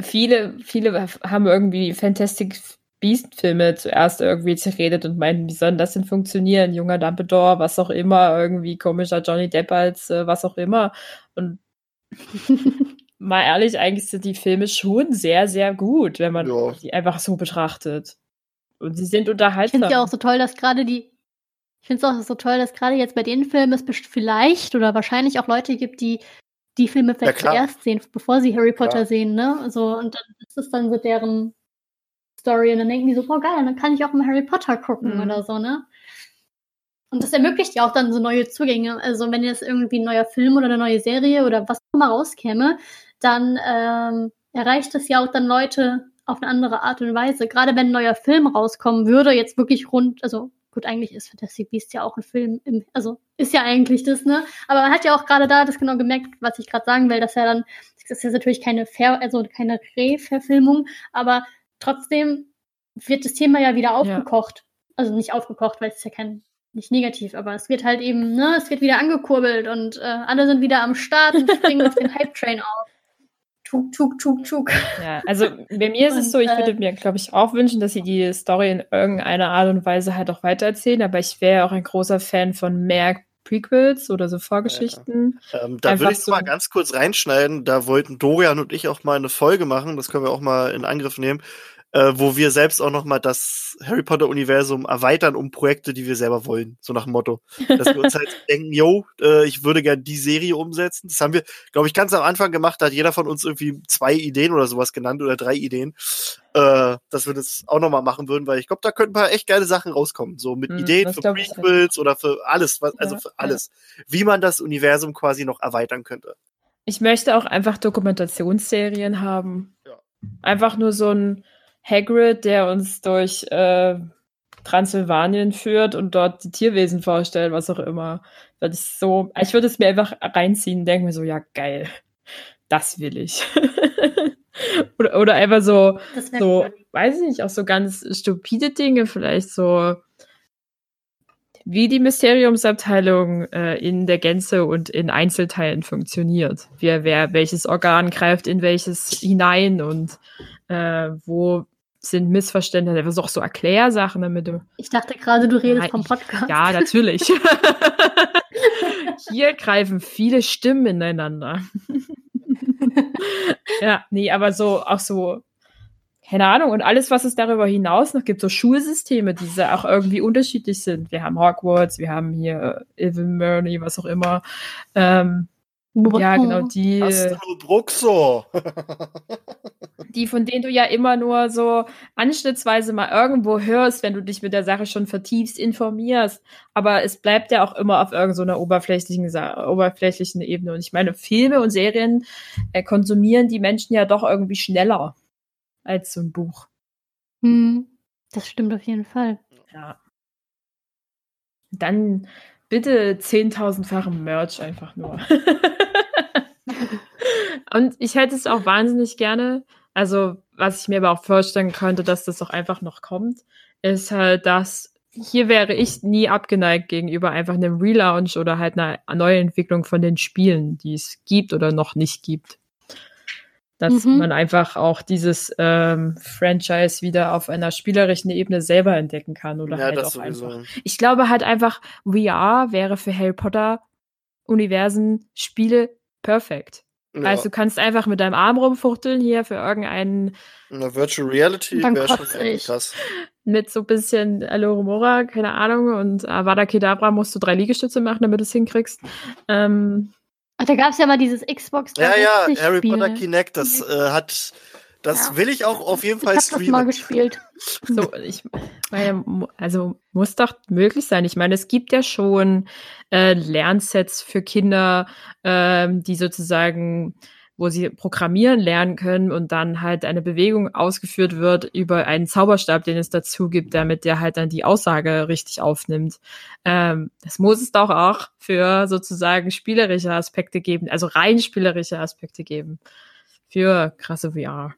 viele, viele haben irgendwie Fantastic Beast-Filme zuerst irgendwie zerredet und meinten, wie sollen das denn funktionieren? Junger Dumbledore, was auch immer, irgendwie komischer Johnny Depp als äh, was auch immer. Und mal ehrlich, eigentlich sind die Filme schon sehr, sehr gut, wenn man Ja. die einfach so betrachtet. Und sie sind Ich finde unterhaltsam. es ja auch so toll, dass gerade die. Ich finde es auch so toll, dass gerade jetzt bei den Filmen es vielleicht oder wahrscheinlich auch Leute gibt, die die Filme vielleicht klar. zuerst sehen, bevor sie Harry Potter Klar. sehen, ne? Also, und dann ist das dann so deren Story und dann denken die so, boah, geil, dann kann ich auch mal Harry Potter gucken Mhm. oder so, ne? Und das ermöglicht ja auch dann so neue Zugänge. Also, wenn jetzt irgendwie ein neuer Film oder eine neue Serie oder was auch immer rauskäme, dann ähm, erreicht das ja auch dann Leute auf eine andere Art und Weise. Gerade wenn ein neuer Film rauskommen würde, jetzt wirklich rund, also gut, eigentlich ist Fantastic Beasts ja auch ein Film, im, also ist ja eigentlich das, ne? Aber man hat ja auch gerade da das genau gemerkt, was ich gerade sagen will, dass er dann, das ist ja natürlich keine Fair, also keine Re-Verfilmung, aber trotzdem wird das Thema ja wieder aufgekocht. Ja. Also nicht aufgekocht, weil es ist ja kein nicht negativ, aber es wird halt eben, ne, es wird wieder angekurbelt und äh, alle sind wieder am Start und springen auf den Hype-Train auf. Tuk, tuk, tuk, tuk. Ja, also bei mir ist und, es so, ich würde äh, mir, glaube ich, auch wünschen, dass sie die Story in irgendeiner Art und Weise halt auch weitererzählen, aber ich wäre auch ein großer Fan von mehr Prequels oder so Vorgeschichten. Ja. Ähm, da würde ich so mal ganz kurz reinschneiden. Da wollten Dorian und ich auch mal eine Folge machen. Das können wir auch mal in Angriff nehmen äh, wo wir selbst auch noch mal das Harry Potter Universum erweitern um Projekte, die wir selber wollen, so nach dem Motto, dass wir uns halt denken, yo, äh, ich würde gerne die Serie umsetzen. Das haben wir, glaube ich, ganz am Anfang gemacht. Da hat jeder von uns irgendwie zwei Ideen oder sowas genannt oder drei Ideen, äh, dass wir das auch noch mal machen würden, weil ich glaube, da könnten ein paar echt geile Sachen rauskommen, so mit hm, Ideen für Prequels oder für alles, was, also für alles, ja. wie man das Universum quasi noch erweitern könnte. Ich möchte auch einfach Dokumentationsserien haben. Ja. Einfach nur so ein Hagrid, der uns durch äh, Transsilvanien führt und dort die Tierwesen vorstellt, was auch immer. Das ist so, ich würde es mir einfach reinziehen, denke mir so, ja geil, das will ich. oder, oder einfach so, so, weiß ich nicht, auch so ganz stupide Dinge, vielleicht so wie die Mysteriumsabteilung äh, in der Gänze und in Einzelteilen funktioniert. Wer, wer, welches Organ greift in welches hinein und äh, wo sind Missverständnisse, einfach auch so Erklärsachen, damit du. Ich dachte gerade, du redest vom Podcast. Ja, natürlich. Hier greifen viele Stimmen ineinander. ja, nee, aber so, auch so, keine Ahnung, und alles, was es darüber hinaus noch gibt, so Schulsysteme, die auch irgendwie unterschiedlich sind. Wir haben Hogwarts, wir haben hier Ilvermorny, was auch immer. Ähm, ja, genau, die. Bruxo. die, von denen du ja immer nur so anschnittsweise mal irgendwo hörst, wenn du dich mit der Sache schon vertiefst informierst. Aber es bleibt ja auch immer auf irgendeiner so oberflächlichen, oberflächlichen Ebene. Und ich meine, Filme und Serien äh, konsumieren die Menschen ja doch irgendwie schneller als so ein Buch. Hm, das stimmt auf jeden Fall. Ja. Dann bitte zehntausendfachen Merch einfach nur. Und ich hätte es auch wahnsinnig gerne, also was ich mir aber auch vorstellen könnte, dass das auch einfach noch kommt, ist halt, dass hier wäre ich nie abgeneigt gegenüber einfach einem Relaunch oder halt einer Neuentwicklung von den Spielen, die es gibt oder noch nicht gibt. Dass mhm. man einfach auch dieses ähm, Franchise wieder auf einer spielerischen Ebene selber entdecken kann oder ja, halt auch sowieso. einfach. Ich glaube halt einfach, VR wäre für Harry Potter Universen Spiele perfekt. Ja. Also du kannst einfach mit deinem Arm rumfuchteln hier für irgendeinen. Eine Virtual Reality wäre schon krass. Mit so ein bisschen Aloromora, keine Ahnung, und Avada Kedavra musst du drei Liegestütze machen, damit du es hinkriegst. Ähm, Ach, da gab es ja mal dieses Xbox. Ja, ja, Harry Potter Kinect, das äh, hat das ja. will ich auch auf jeden Fall ich streamen. Ich mal gespielt. So, ich also muss doch möglich sein. Ich meine, es gibt ja schon äh, Lernsets für Kinder, ähm, die sozusagen wo sie programmieren lernen können und dann halt eine Bewegung ausgeführt wird über einen Zauberstab, den es dazu gibt, damit der halt dann die Aussage richtig aufnimmt. Ähm, das muss es doch auch für sozusagen spielerische Aspekte geben, also rein spielerische Aspekte geben. Für krasse VR.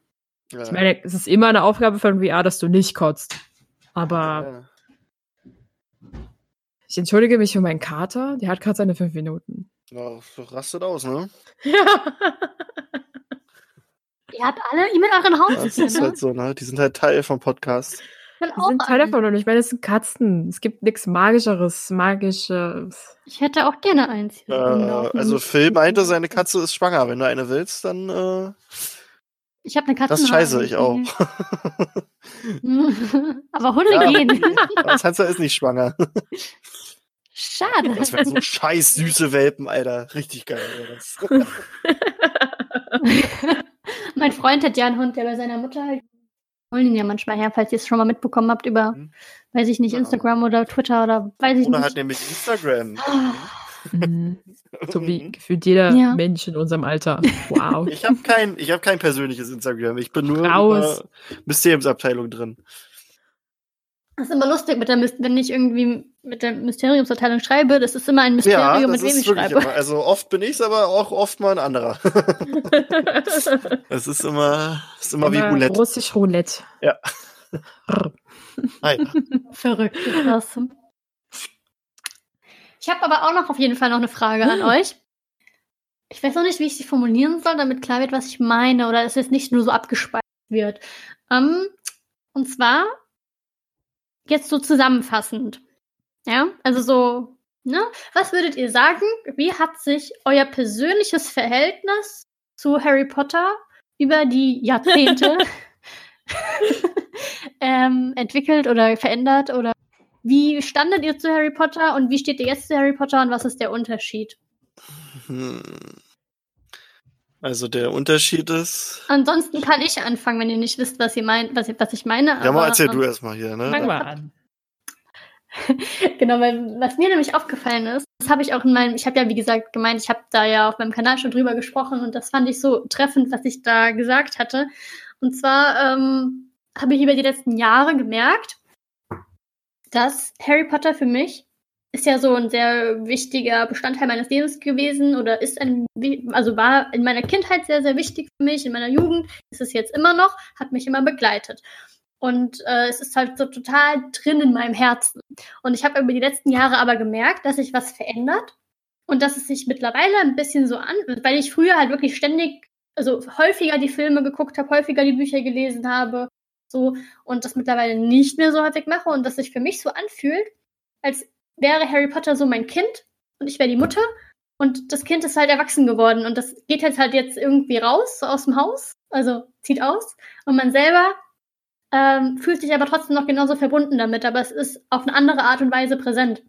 Ja. Ich meine, es ist immer eine Aufgabe von VR, dass du nicht kotzt. Aber ja. ich entschuldige mich für meinen Kater. Der hat gerade seine fünf Minuten. Ja, rastet aus, ne? Ja. Ihr habt alle mit euren Haus. Das ist halt so, ne? Die sind halt Teil vom Podcast. Die sind Teil davon und ich meine, es sind Katzen. Es gibt nichts Magischeres, Magisches. Ich hätte auch gerne eins. Äh, also Phil meinte, seine Katze ist schwanger. Wenn du eine willst, dann äh, ich habe eine Katze. Das scheiße ich auch. Aber Hunde ja, gehen. Sansa ist nicht schwanger. Schade. Das wären so scheiß süße Welpen, Alter. Richtig geil. mein Freund hat ja einen Hund, der bei seiner Mutter halt. Holen ihn ja manchmal her, falls ihr es schon mal mitbekommen habt über, mhm. weiß ich nicht, Instagram oder Twitter oder weiß ich oder nicht. hat nämlich Instagram. Ah. Mhm. So wie gefühlt jeder ja. Mensch in unserem Alter. Wow. Ich habe kein, hab kein persönliches Instagram. Ich bin nur Raus. in der Mysteriumsabteilung drin. Das ist immer lustig, mit der, wenn ich irgendwie mit der Mysteriumsverteilung schreibe. Das ist immer ein Mysterium, ja, mit wem ich schreibe. Immer. Also oft bin ich aber auch oft mal ein anderer. es ist immer, ist immer, immer wie Roulette. Russisch Roulette. Ja. Hi. Verrückt. Krass. Ich habe aber auch noch auf jeden Fall noch eine Frage an hm. euch. Ich weiß noch nicht, wie ich sie formulieren soll, damit klar wird, was ich meine oder es jetzt nicht nur so abgespeist wird. Um, ähm, und zwar jetzt so zusammenfassend. Ja, also so, ne? Was würdet ihr sagen? Wie hat sich euer persönliches Verhältnis zu Harry Potter über die Jahrzehnte ähm, entwickelt oder verändert? Oder wie standet ihr zu Harry Potter und wie steht ihr jetzt zu Harry Potter und was ist der Unterschied? Hm. Also der Unterschied ist. Ansonsten kann ich anfangen, wenn ihr nicht wisst, was ihr meint, was, was ich meine. Ja, mal erzähl ähm, du erstmal hier, ne? Fang mal an. genau, weil was mir nämlich aufgefallen ist, das habe ich auch in meinem, ich habe ja wie gesagt gemeint, ich habe da ja auf meinem Kanal schon drüber gesprochen und das fand ich so treffend, was ich da gesagt hatte. Und zwar ähm, habe ich über die letzten Jahre gemerkt, dass Harry Potter für mich ist ja so ein sehr wichtiger Bestandteil meines Lebens gewesen oder ist ein, also war in meiner Kindheit sehr, sehr wichtig für mich, in meiner Jugend ist es jetzt immer noch, hat mich immer begleitet. Und äh, es ist halt so total drin in meinem Herzen. Und ich habe über die letzten Jahre aber gemerkt, dass sich was verändert und dass es sich mittlerweile ein bisschen so an, weil ich früher halt wirklich ständig, also häufiger die Filme geguckt habe, häufiger die Bücher gelesen habe, so und das mittlerweile nicht mehr so häufig mache und dass sich für mich so anfühlt, als wäre Harry Potter so mein Kind und ich wäre die Mutter und das Kind ist halt erwachsen geworden und das geht jetzt halt jetzt irgendwie raus so aus dem Haus, also zieht aus und man selber ähm, fühlt sich aber trotzdem noch genauso verbunden damit, aber es ist auf eine andere Art und Weise präsent.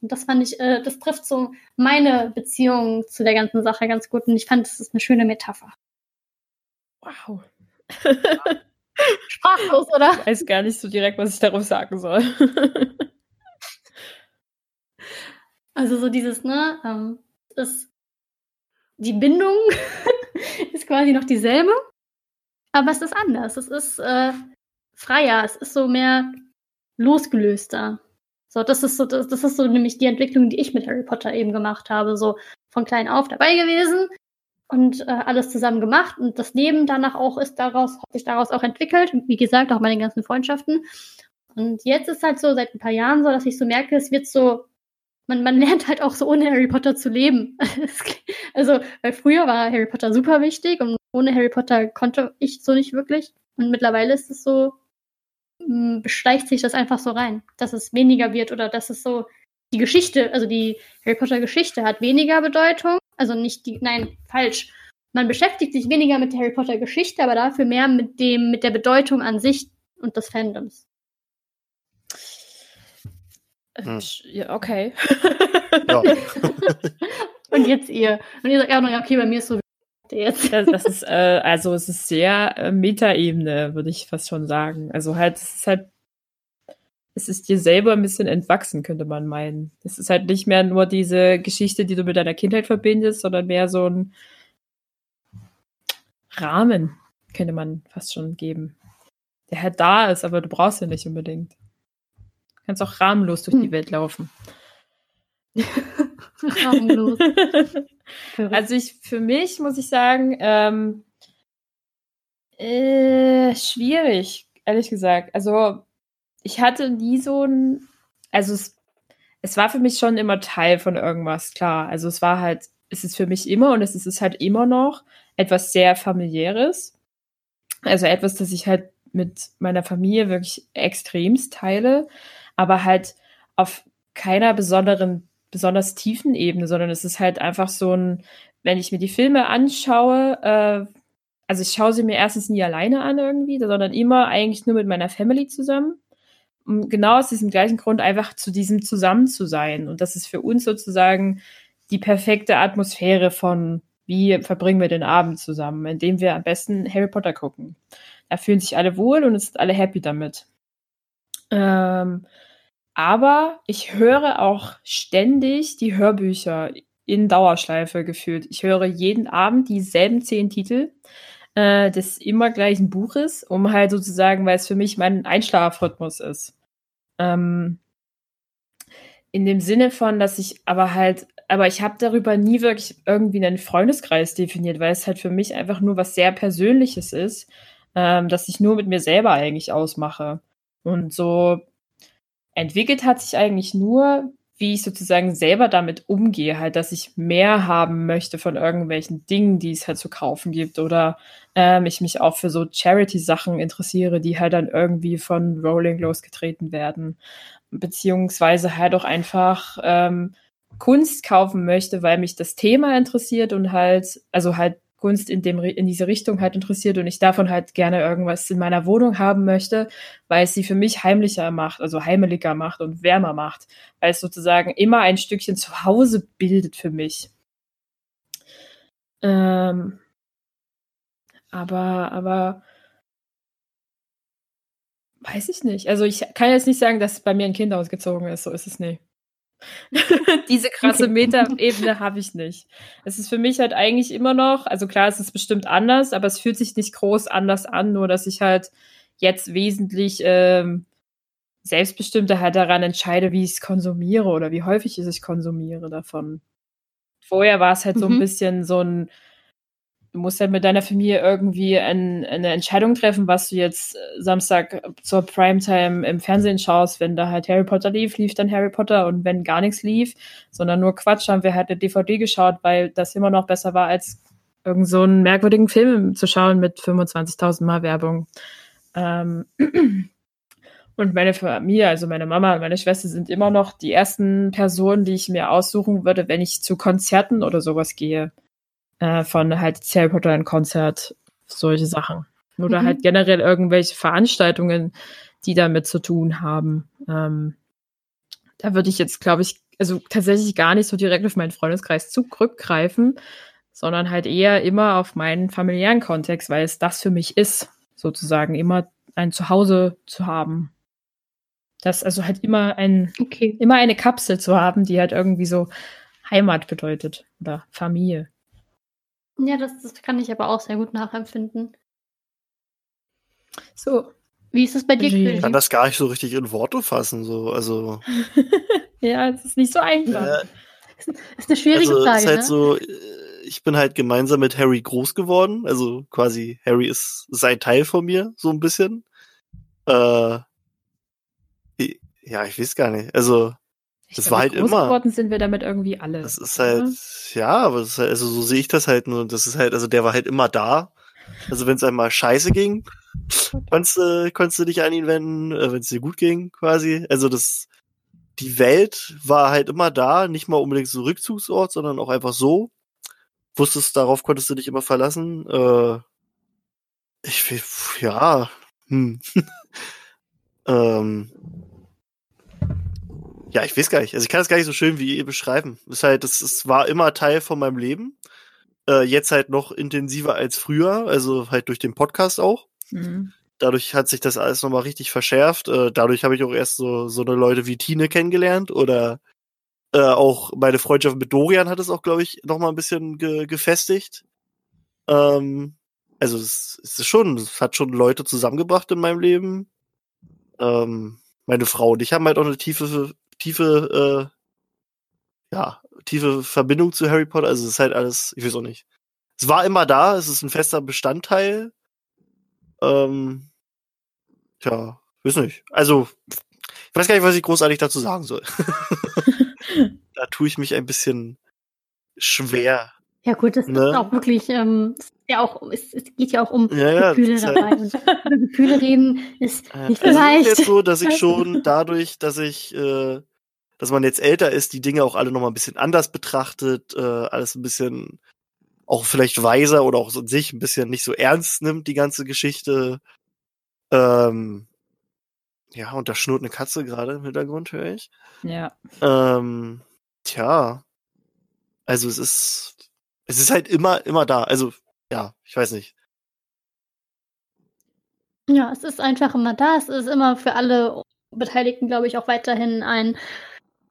Und das fand ich, äh, das trifft so meine Beziehung zu der ganzen Sache ganz gut und ich fand, das ist eine schöne Metapher. Wow. Sprachlos, oder? Ich weiß gar nicht so direkt, was ich darauf sagen soll. also so dieses, ne, ähm, ist die Bindung ist quasi noch dieselbe, aber es ist anders. Es ist äh, freier, es ist so mehr losgelöster. So, das ist so, das, das ist so nämlich die Entwicklung, die ich mit Harry Potter eben gemacht habe. So von klein auf dabei gewesen und äh, alles zusammen gemacht und das Leben danach auch ist daraus, hat sich daraus auch entwickelt. Wie gesagt, auch meine ganzen Freundschaften. Und jetzt ist halt so seit ein paar Jahren so, dass ich so merke, es wird so, man, man lernt halt auch so ohne Harry Potter zu leben. also, weil früher war Harry Potter super wichtig und ohne Harry Potter konnte ich so nicht wirklich. Und mittlerweile ist es so, beschleicht sich das einfach so rein, dass es weniger wird oder dass es so die Geschichte, also die Harry Potter Geschichte hat weniger Bedeutung, also nicht die, nein, falsch. Man beschäftigt sich weniger mit der Harry Potter Geschichte, aber dafür mehr mit dem, mit der Bedeutung an sich und des Fandoms. Hm. Ja, okay. Ja. und jetzt ihr. Und ihr sagt ja, okay, bei mir ist so jetzt. Das, das ist, äh, also es ist sehr äh, Metaebene, würde ich fast schon sagen. Also halt, es ist halt, es ist dir selber ein bisschen entwachsen, könnte man meinen. Es ist halt nicht mehr nur diese Geschichte, die du mit deiner Kindheit verbindest, sondern mehr so ein Rahmen, könnte man fast schon geben. Der halt da ist, aber du brauchst ihn nicht unbedingt. Du kannst auch rahmenlos durch hm. die Welt laufen. Rahmenlos. also ich, für mich muss ich sagen, ähm, äh, schwierig, ehrlich gesagt. Also ich hatte nie so ein, also es, es war für mich schon immer Teil von irgendwas, klar. Also es war halt, es ist für mich immer und es ist halt immer noch etwas sehr familiäres. Also etwas, das ich halt mit meiner Familie wirklich extremst teile, aber halt auf keiner besonderen besonders tiefen Ebene, sondern es ist halt einfach so ein, wenn ich mir die Filme anschaue, äh, also ich schaue sie mir erstens nie alleine an irgendwie, sondern immer eigentlich nur mit meiner Family zusammen. Und genau aus diesem gleichen Grund einfach zu diesem zusammen zu sein. Und das ist für uns sozusagen die perfekte Atmosphäre von, wie verbringen wir den Abend zusammen, indem wir am besten Harry Potter gucken. Da fühlen sich alle wohl und sind alle happy damit. Ähm, aber ich höre auch ständig die Hörbücher in Dauerschleife gefühlt. Ich höre jeden Abend dieselben zehn Titel äh, des immer gleichen Buches, um halt sozusagen, weil es für mich mein Einschlafrhythmus ist. Ähm, in dem Sinne von, dass ich aber halt, aber ich habe darüber nie wirklich irgendwie einen Freundeskreis definiert, weil es halt für mich einfach nur was sehr Persönliches ist, ähm, dass ich nur mit mir selber eigentlich ausmache. Und so entwickelt hat sich eigentlich nur, wie ich sozusagen selber damit umgehe, halt, dass ich mehr haben möchte von irgendwelchen Dingen, die es halt zu kaufen gibt oder ähm, ich mich auch für so Charity-Sachen interessiere, die halt dann irgendwie von Rolling losgetreten werden, beziehungsweise halt auch einfach ähm, Kunst kaufen möchte, weil mich das Thema interessiert und halt, also halt Kunst in, dem, in diese Richtung halt interessiert und ich davon halt gerne irgendwas in meiner Wohnung haben möchte, weil es sie für mich heimlicher macht, also heimeliger macht und wärmer macht, weil es sozusagen immer ein Stückchen zu Hause bildet für mich. Ähm, aber, aber weiß ich nicht. Also ich kann jetzt nicht sagen, dass bei mir ein Kind ausgezogen ist, so ist es nicht. Diese krasse Metaebene habe ich nicht. Es ist für mich halt eigentlich immer noch, also klar, es ist bestimmt anders, aber es fühlt sich nicht groß anders an, nur dass ich halt jetzt wesentlich ähm, selbstbestimmter halt daran entscheide, wie ich es konsumiere oder wie häufig ich es konsumiere davon. Vorher war es halt mhm. so ein mhm. bisschen so ein du musst halt mit deiner Familie irgendwie ein, eine Entscheidung treffen, was du jetzt äh, Samstag zur Primetime im Fernsehen schaust. Wenn da halt Harry Potter lief, lief dann Harry Potter und wenn gar nichts lief, sondern nur Quatsch, haben wir halt eine DVD geschaut, weil das immer noch besser war, als irgend so einen merkwürdigen Film zu schauen mit 25.000 Mal Werbung. Ähm und meine Familie, also meine Mama und meine Schwester sind immer noch die ersten Personen, die ich mir aussuchen würde, wenn ich zu Konzerten oder sowas gehe äh, von halt Harry Potter ein Konzert, solche Sachen. Oder mhm. halt generell irgendwelche Veranstaltungen, die damit zu tun haben. Ähm, da würde ich jetzt, glaube ich, also tatsächlich gar nicht so direkt auf meinen Freundeskreis zurückgreifen, sondern halt eher immer auf meinen familiären Kontext, weil es das für mich ist, sozusagen immer ein Zuhause zu haben. Das also halt immer ein, okay. immer eine Kapsel zu haben, die halt irgendwie so Heimat bedeutet oder Familie. Ja, das, das kann ich aber auch sehr gut nachempfinden. So. Wie ist es bei dir, Ich kann das gar nicht so richtig in Worte fassen. So. Also, ja, es ist nicht so einfach. Äh, ist eine schwierige also, Frage. Ist halt ne? so, ich bin halt gemeinsam mit Harry groß geworden. Also quasi, Harry ist sein Teil von mir, so ein bisschen. Äh, ja, ich weiß gar nicht. Also, ich das glaube, war halt groß immer. geworden sind wir damit irgendwie alle. Das ist halt, oder? ja, aber das ist halt, also so sehe ich das halt nur. Das ist halt, also der war halt immer da. Also wenn es einmal scheiße ging, konntest, äh, konntest du dich an ihn wenden, äh, wenn es dir gut ging, quasi. Also das, die Welt war halt immer da, nicht mal unbedingt so Rückzugsort, sondern auch einfach so. Wusstest, darauf konntest du dich immer verlassen. Äh, ich ja, hm. ähm, ja, ich weiß gar nicht. Also ich kann das gar nicht so schön wie ihr beschreiben. Das ist halt, das, das war immer Teil von meinem Leben. Äh, jetzt halt noch intensiver als früher, also halt durch den Podcast auch. Mhm. Dadurch hat sich das alles nochmal richtig verschärft. Äh, dadurch habe ich auch erst so, so eine Leute wie Tine kennengelernt oder äh, auch meine Freundschaft mit Dorian hat es auch, glaube ich, nochmal ein bisschen ge gefestigt. Ähm, also es, es ist schon, es hat schon Leute zusammengebracht in meinem Leben. Ähm, meine Frau und ich haben halt auch eine tiefe tiefe, äh, ja, tiefe Verbindung zu Harry Potter. Also es ist halt alles, ich weiß auch nicht. Es war immer da, es ist ein fester Bestandteil. Ähm, tja, weiß nicht. Also, ich weiß gar nicht, was ich großartig dazu sagen soll. da tue ich mich ein bisschen schwer. Ja gut, das ne? ist auch wirklich, ähm, ja auch, es, es, geht ja auch um ja, ja, Gefühle dabei. Halt und über Gefühle reden ist nicht also leicht. Es ist jetzt so, dass ich schon dadurch, dass ich äh, dass man jetzt älter ist, die Dinge auch alle nochmal ein bisschen anders betrachtet, äh, alles ein bisschen auch vielleicht weiser oder auch so in sich ein bisschen nicht so ernst nimmt, die ganze Geschichte. Ähm, ja, und da schnurrt eine Katze gerade im Hintergrund, höre ich. Ja. Ähm, tja. Also es ist, es ist halt immer, immer da. Also, ja, ich weiß nicht. Ja, es ist einfach immer da. Es ist immer für alle Beteiligten, glaube ich, auch weiterhin ein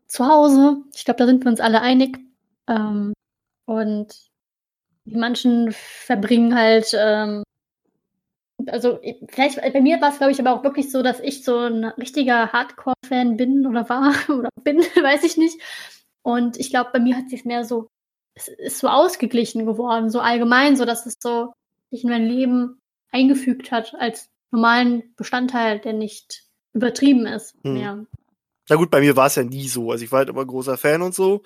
zu Hause. Ich glaube, da sind wir uns alle einig. Ähm, und die manchen verbringen halt ähm. Also vielleicht bei mir war es, glaube ich, aber auch wirklich so, dass ich so ein richtiger Hardcore-Fan bin oder war oder bin, weiß ich nicht. Und ich glaube, bei mir hat sich mehr so, es ist so ausgeglichen geworden, so allgemein, so dass es so sich in mein Leben eingefügt hat als normalen Bestandteil, der nicht übertrieben ist. Hm. Na gut, bei mir war es ja nie so. Also ich war halt immer großer Fan und so.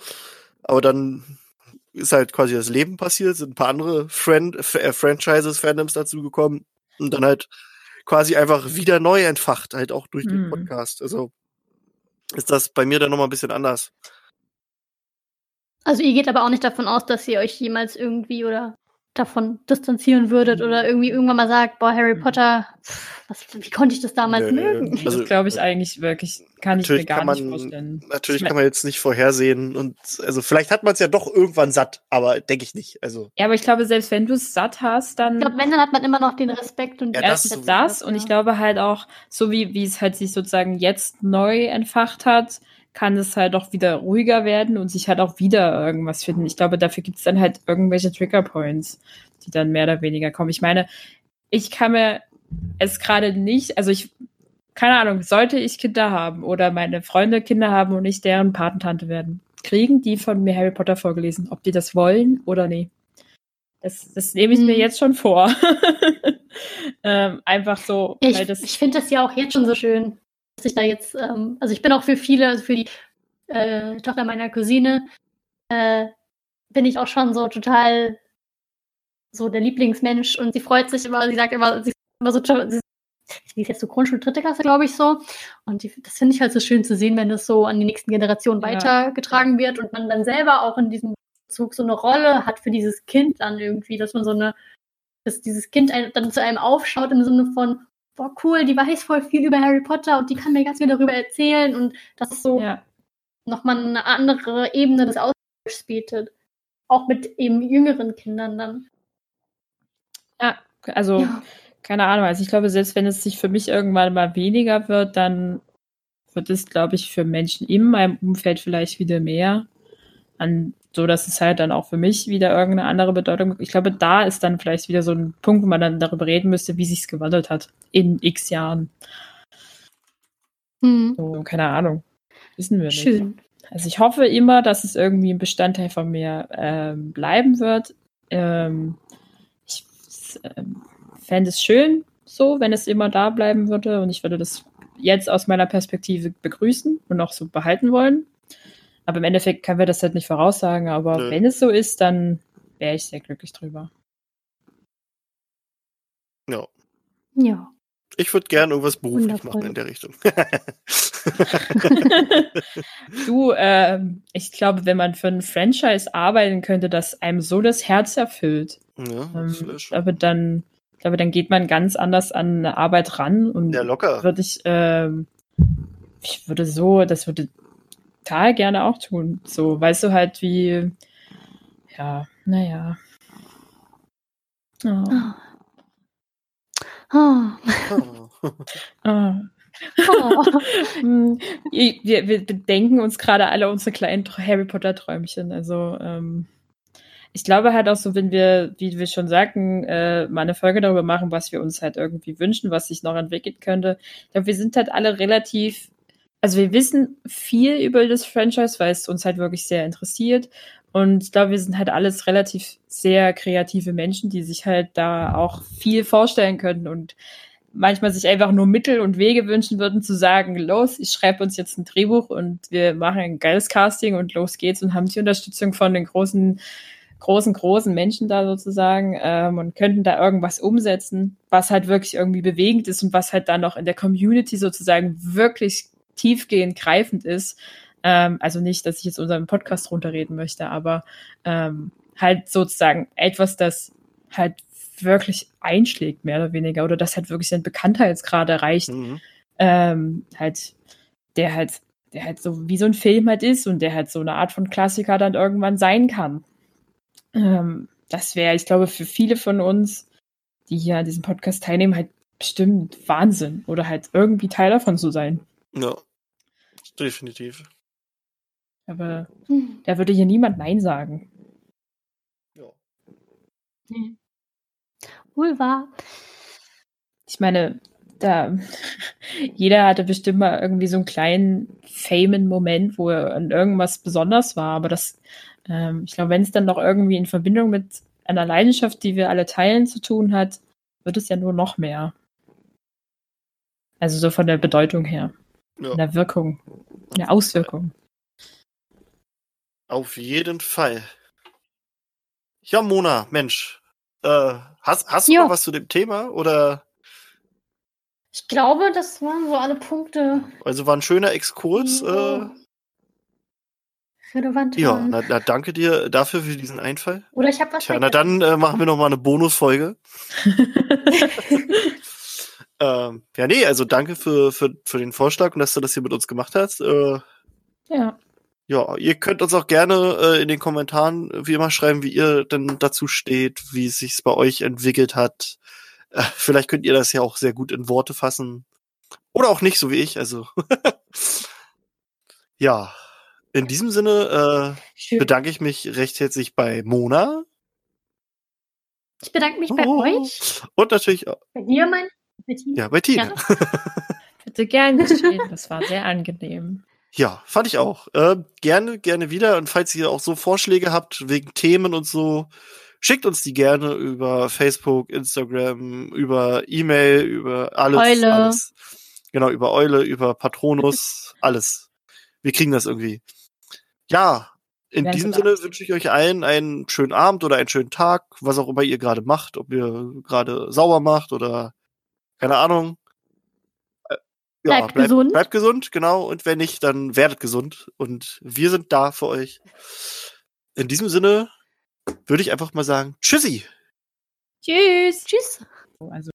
Aber dann ist halt quasi das Leben passiert, sind ein paar andere Friend, äh, Franchises, Fandoms dazugekommen und dann halt quasi einfach wieder neu entfacht, halt auch durch den hm. Podcast. Also ist das bei mir dann nochmal ein bisschen anders. Also ihr geht aber auch nicht davon aus, dass ihr euch jemals irgendwie oder davon distanzieren würdet oder irgendwie irgendwann mal sagt, boah, Harry mhm. Potter, was, wie konnte ich das damals Nö, mögen? Also, das glaube ich eigentlich wirklich, kann ich mir gar man, nicht vorstellen. Natürlich ich kann man jetzt nicht vorhersehen und also vielleicht hat man es ja doch irgendwann satt, aber denke ich nicht. Also. Ja, aber ich glaube, selbst wenn du es satt hast, dann. Ich glaube, wenn, dann hat man immer noch den Respekt und ja, das, das, das und ich glaube halt auch, so wie, wie es halt sich sozusagen jetzt neu entfacht hat, kann es halt auch wieder ruhiger werden und sich halt auch wieder irgendwas finden. Ich glaube, dafür gibt es dann halt irgendwelche Triggerpoints, die dann mehr oder weniger kommen. Ich meine, ich kann mir es gerade nicht, also ich, keine Ahnung, sollte ich Kinder haben oder meine Freunde Kinder haben und ich deren Patentante werden, kriegen die von mir Harry Potter vorgelesen, ob die das wollen oder nee. Das, das nehme ich hm. mir jetzt schon vor. ähm, einfach so. Ich, ich finde das ja auch jetzt schon so schön ich da jetzt, ähm, also ich bin auch für viele, also für die äh, Tochter meiner Cousine, äh, bin ich auch schon so total so der Lieblingsmensch und sie freut sich immer, sie sagt immer, sie ist immer so, sie ist jetzt so Grundschule, dritte Klasse, glaube ich, so. Und die, das finde ich halt so schön zu sehen, wenn das so an die nächsten Generationen ja. weitergetragen wird und man dann selber auch in diesem Zug so eine Rolle hat für dieses Kind dann irgendwie, dass man so eine, dass dieses Kind dann zu einem aufschaut im Sinne von, boah, cool, die weiß voll viel über Harry Potter und die kann mir ganz viel darüber erzählen und das ist so ja. nochmal eine andere Ebene des Austauschs bietet. Auch mit eben jüngeren Kindern dann. Ja, also, ja. keine Ahnung, also ich glaube, selbst wenn es sich für mich irgendwann mal weniger wird, dann wird es, glaube ich, für Menschen in meinem Umfeld vielleicht wieder mehr. An so dass es halt dann auch für mich wieder irgendeine andere Bedeutung. Ich glaube, da ist dann vielleicht wieder so ein Punkt, wo man dann darüber reden müsste, wie sich's gewandelt hat in X Jahren. Mhm. So, keine Ahnung, wissen wir nicht. Schön. Also ich hoffe immer, dass es irgendwie ein Bestandteil von mir ähm, bleiben wird. Ähm, ich ähm, fände es schön, so, wenn es immer da bleiben würde. Und ich würde das jetzt aus meiner Perspektive begrüßen und auch so behalten wollen. Aber im Endeffekt können wir das halt nicht voraussagen. Aber Nö. wenn es so ist, dann wäre ich sehr glücklich drüber. Ja. Ja. Ich würde gerne irgendwas beruflich Wundervoll. machen in der Richtung. du, äh, ich glaube, wenn man für ein Franchise arbeiten könnte, das einem so das Herz erfüllt, ja, ähm, aber dann, glaube, dann geht man ganz anders an eine Arbeit ran und ja, locker. würde ich, äh, ich würde so, das würde total gerne auch tun. So, weißt du halt, wie, ja, naja. Oh. Oh. Oh. oh. oh. wir, wir bedenken uns gerade alle unsere kleinen Harry Potter Träumchen. Also ähm, ich glaube halt auch so, wenn wir, wie wir schon sagten, äh, mal eine Folge darüber machen, was wir uns halt irgendwie wünschen, was sich noch entwickeln könnte. Ich glaube, wir sind halt alle relativ also wir wissen viel über das Franchise, weil es uns halt wirklich sehr interessiert. Und ich glaube, wir sind halt alles relativ sehr kreative Menschen, die sich halt da auch viel vorstellen können und manchmal sich einfach nur Mittel und Wege wünschen würden, zu sagen, los, ich schreibe uns jetzt ein Drehbuch und wir machen ein geiles Casting und los geht's und haben die Unterstützung von den großen, großen, großen Menschen da sozusagen ähm, und könnten da irgendwas umsetzen, was halt wirklich irgendwie bewegend ist und was halt dann noch in der Community sozusagen wirklich tiefgehend greifend ist. Ähm, also nicht, dass ich jetzt unseren Podcast runterreden möchte, aber ähm, halt sozusagen etwas, das halt wirklich einschlägt, mehr oder weniger, oder das halt wirklich seinen Bekanntheitsgrad erreicht. Mhm. Ähm, halt, der halt, der halt so wie so ein Film halt ist und der halt so eine Art von Klassiker dann irgendwann sein kann. Ähm, das wäre, ich glaube, für viele von uns, die hier an diesem Podcast teilnehmen, halt bestimmt Wahnsinn oder halt irgendwie Teil davon zu sein. Ja, definitiv. Aber hm. da würde hier niemand Nein sagen. Ja. Nee. Wohl wahr. ich meine, da jeder hatte bestimmt mal irgendwie so einen kleinen famen-Moment, wo er an irgendwas besonders war. Aber das, ähm, ich glaube, wenn es dann noch irgendwie in Verbindung mit einer Leidenschaft, die wir alle teilen, zu tun hat, wird es ja nur noch mehr. Also so von der Bedeutung her. Ja. In der Wirkung. In der Auswirkung. Auf jeden Fall. Ja, Mona, Mensch. Äh, hast, hast du noch was zu dem Thema? Oder Ich glaube, das waren so alle Punkte, also war ein schöner Exkurs. die Äh, relevant ja, na, na, danke dir dafür für diesen Einfall. Oder ich habe was Tja, na dann äh, machen wir noch mal eine Bonusfolge. Ähm, ja, nee, also danke für, für, für den Vorschlag und dass du das hier mit uns gemacht hast. Äh, ja. ja, ihr könnt uns auch gerne äh, in den Kommentaren wie immer schreiben, wie ihr denn dazu steht, wie es sich bei euch entwickelt hat. Äh, vielleicht könnt ihr das ja auch sehr gut in Worte fassen. Oder auch nicht, so wie ich. Also ja, in diesem Sinne äh, bedanke ich mich recht herzlich bei Mona Ich bedanke mich bei Oh. euch, und natürlich auch- bei dir, mein Bettina. ja bei Tina. Ja. Bitte gern geschehen. Das war sehr angenehm. Ja, fand ich auch. Äh, gerne, gerne wieder. Und falls ihr auch so Vorschläge habt wegen Themen und so, schickt uns die gerne über Facebook, Instagram, über E-Mail, über alles. Eule. alles. Genau, über Eule, über Patronus, alles. Wir kriegen das irgendwie. Ja, in diesem. Sinne wünsche ich euch allen einen schönen Abend oder einen schönen Tag, was auch immer ihr gerade macht, ob ihr gerade sauber macht oder keine Ahnung. Äh, Bleibt gesund. Bleibt gesund, genau. Und wenn nicht, dann werdet gesund. Und wir sind da für euch. In diesem Sinne würde ich einfach mal sagen, tschüssi. Tschüss. Tschüss. Also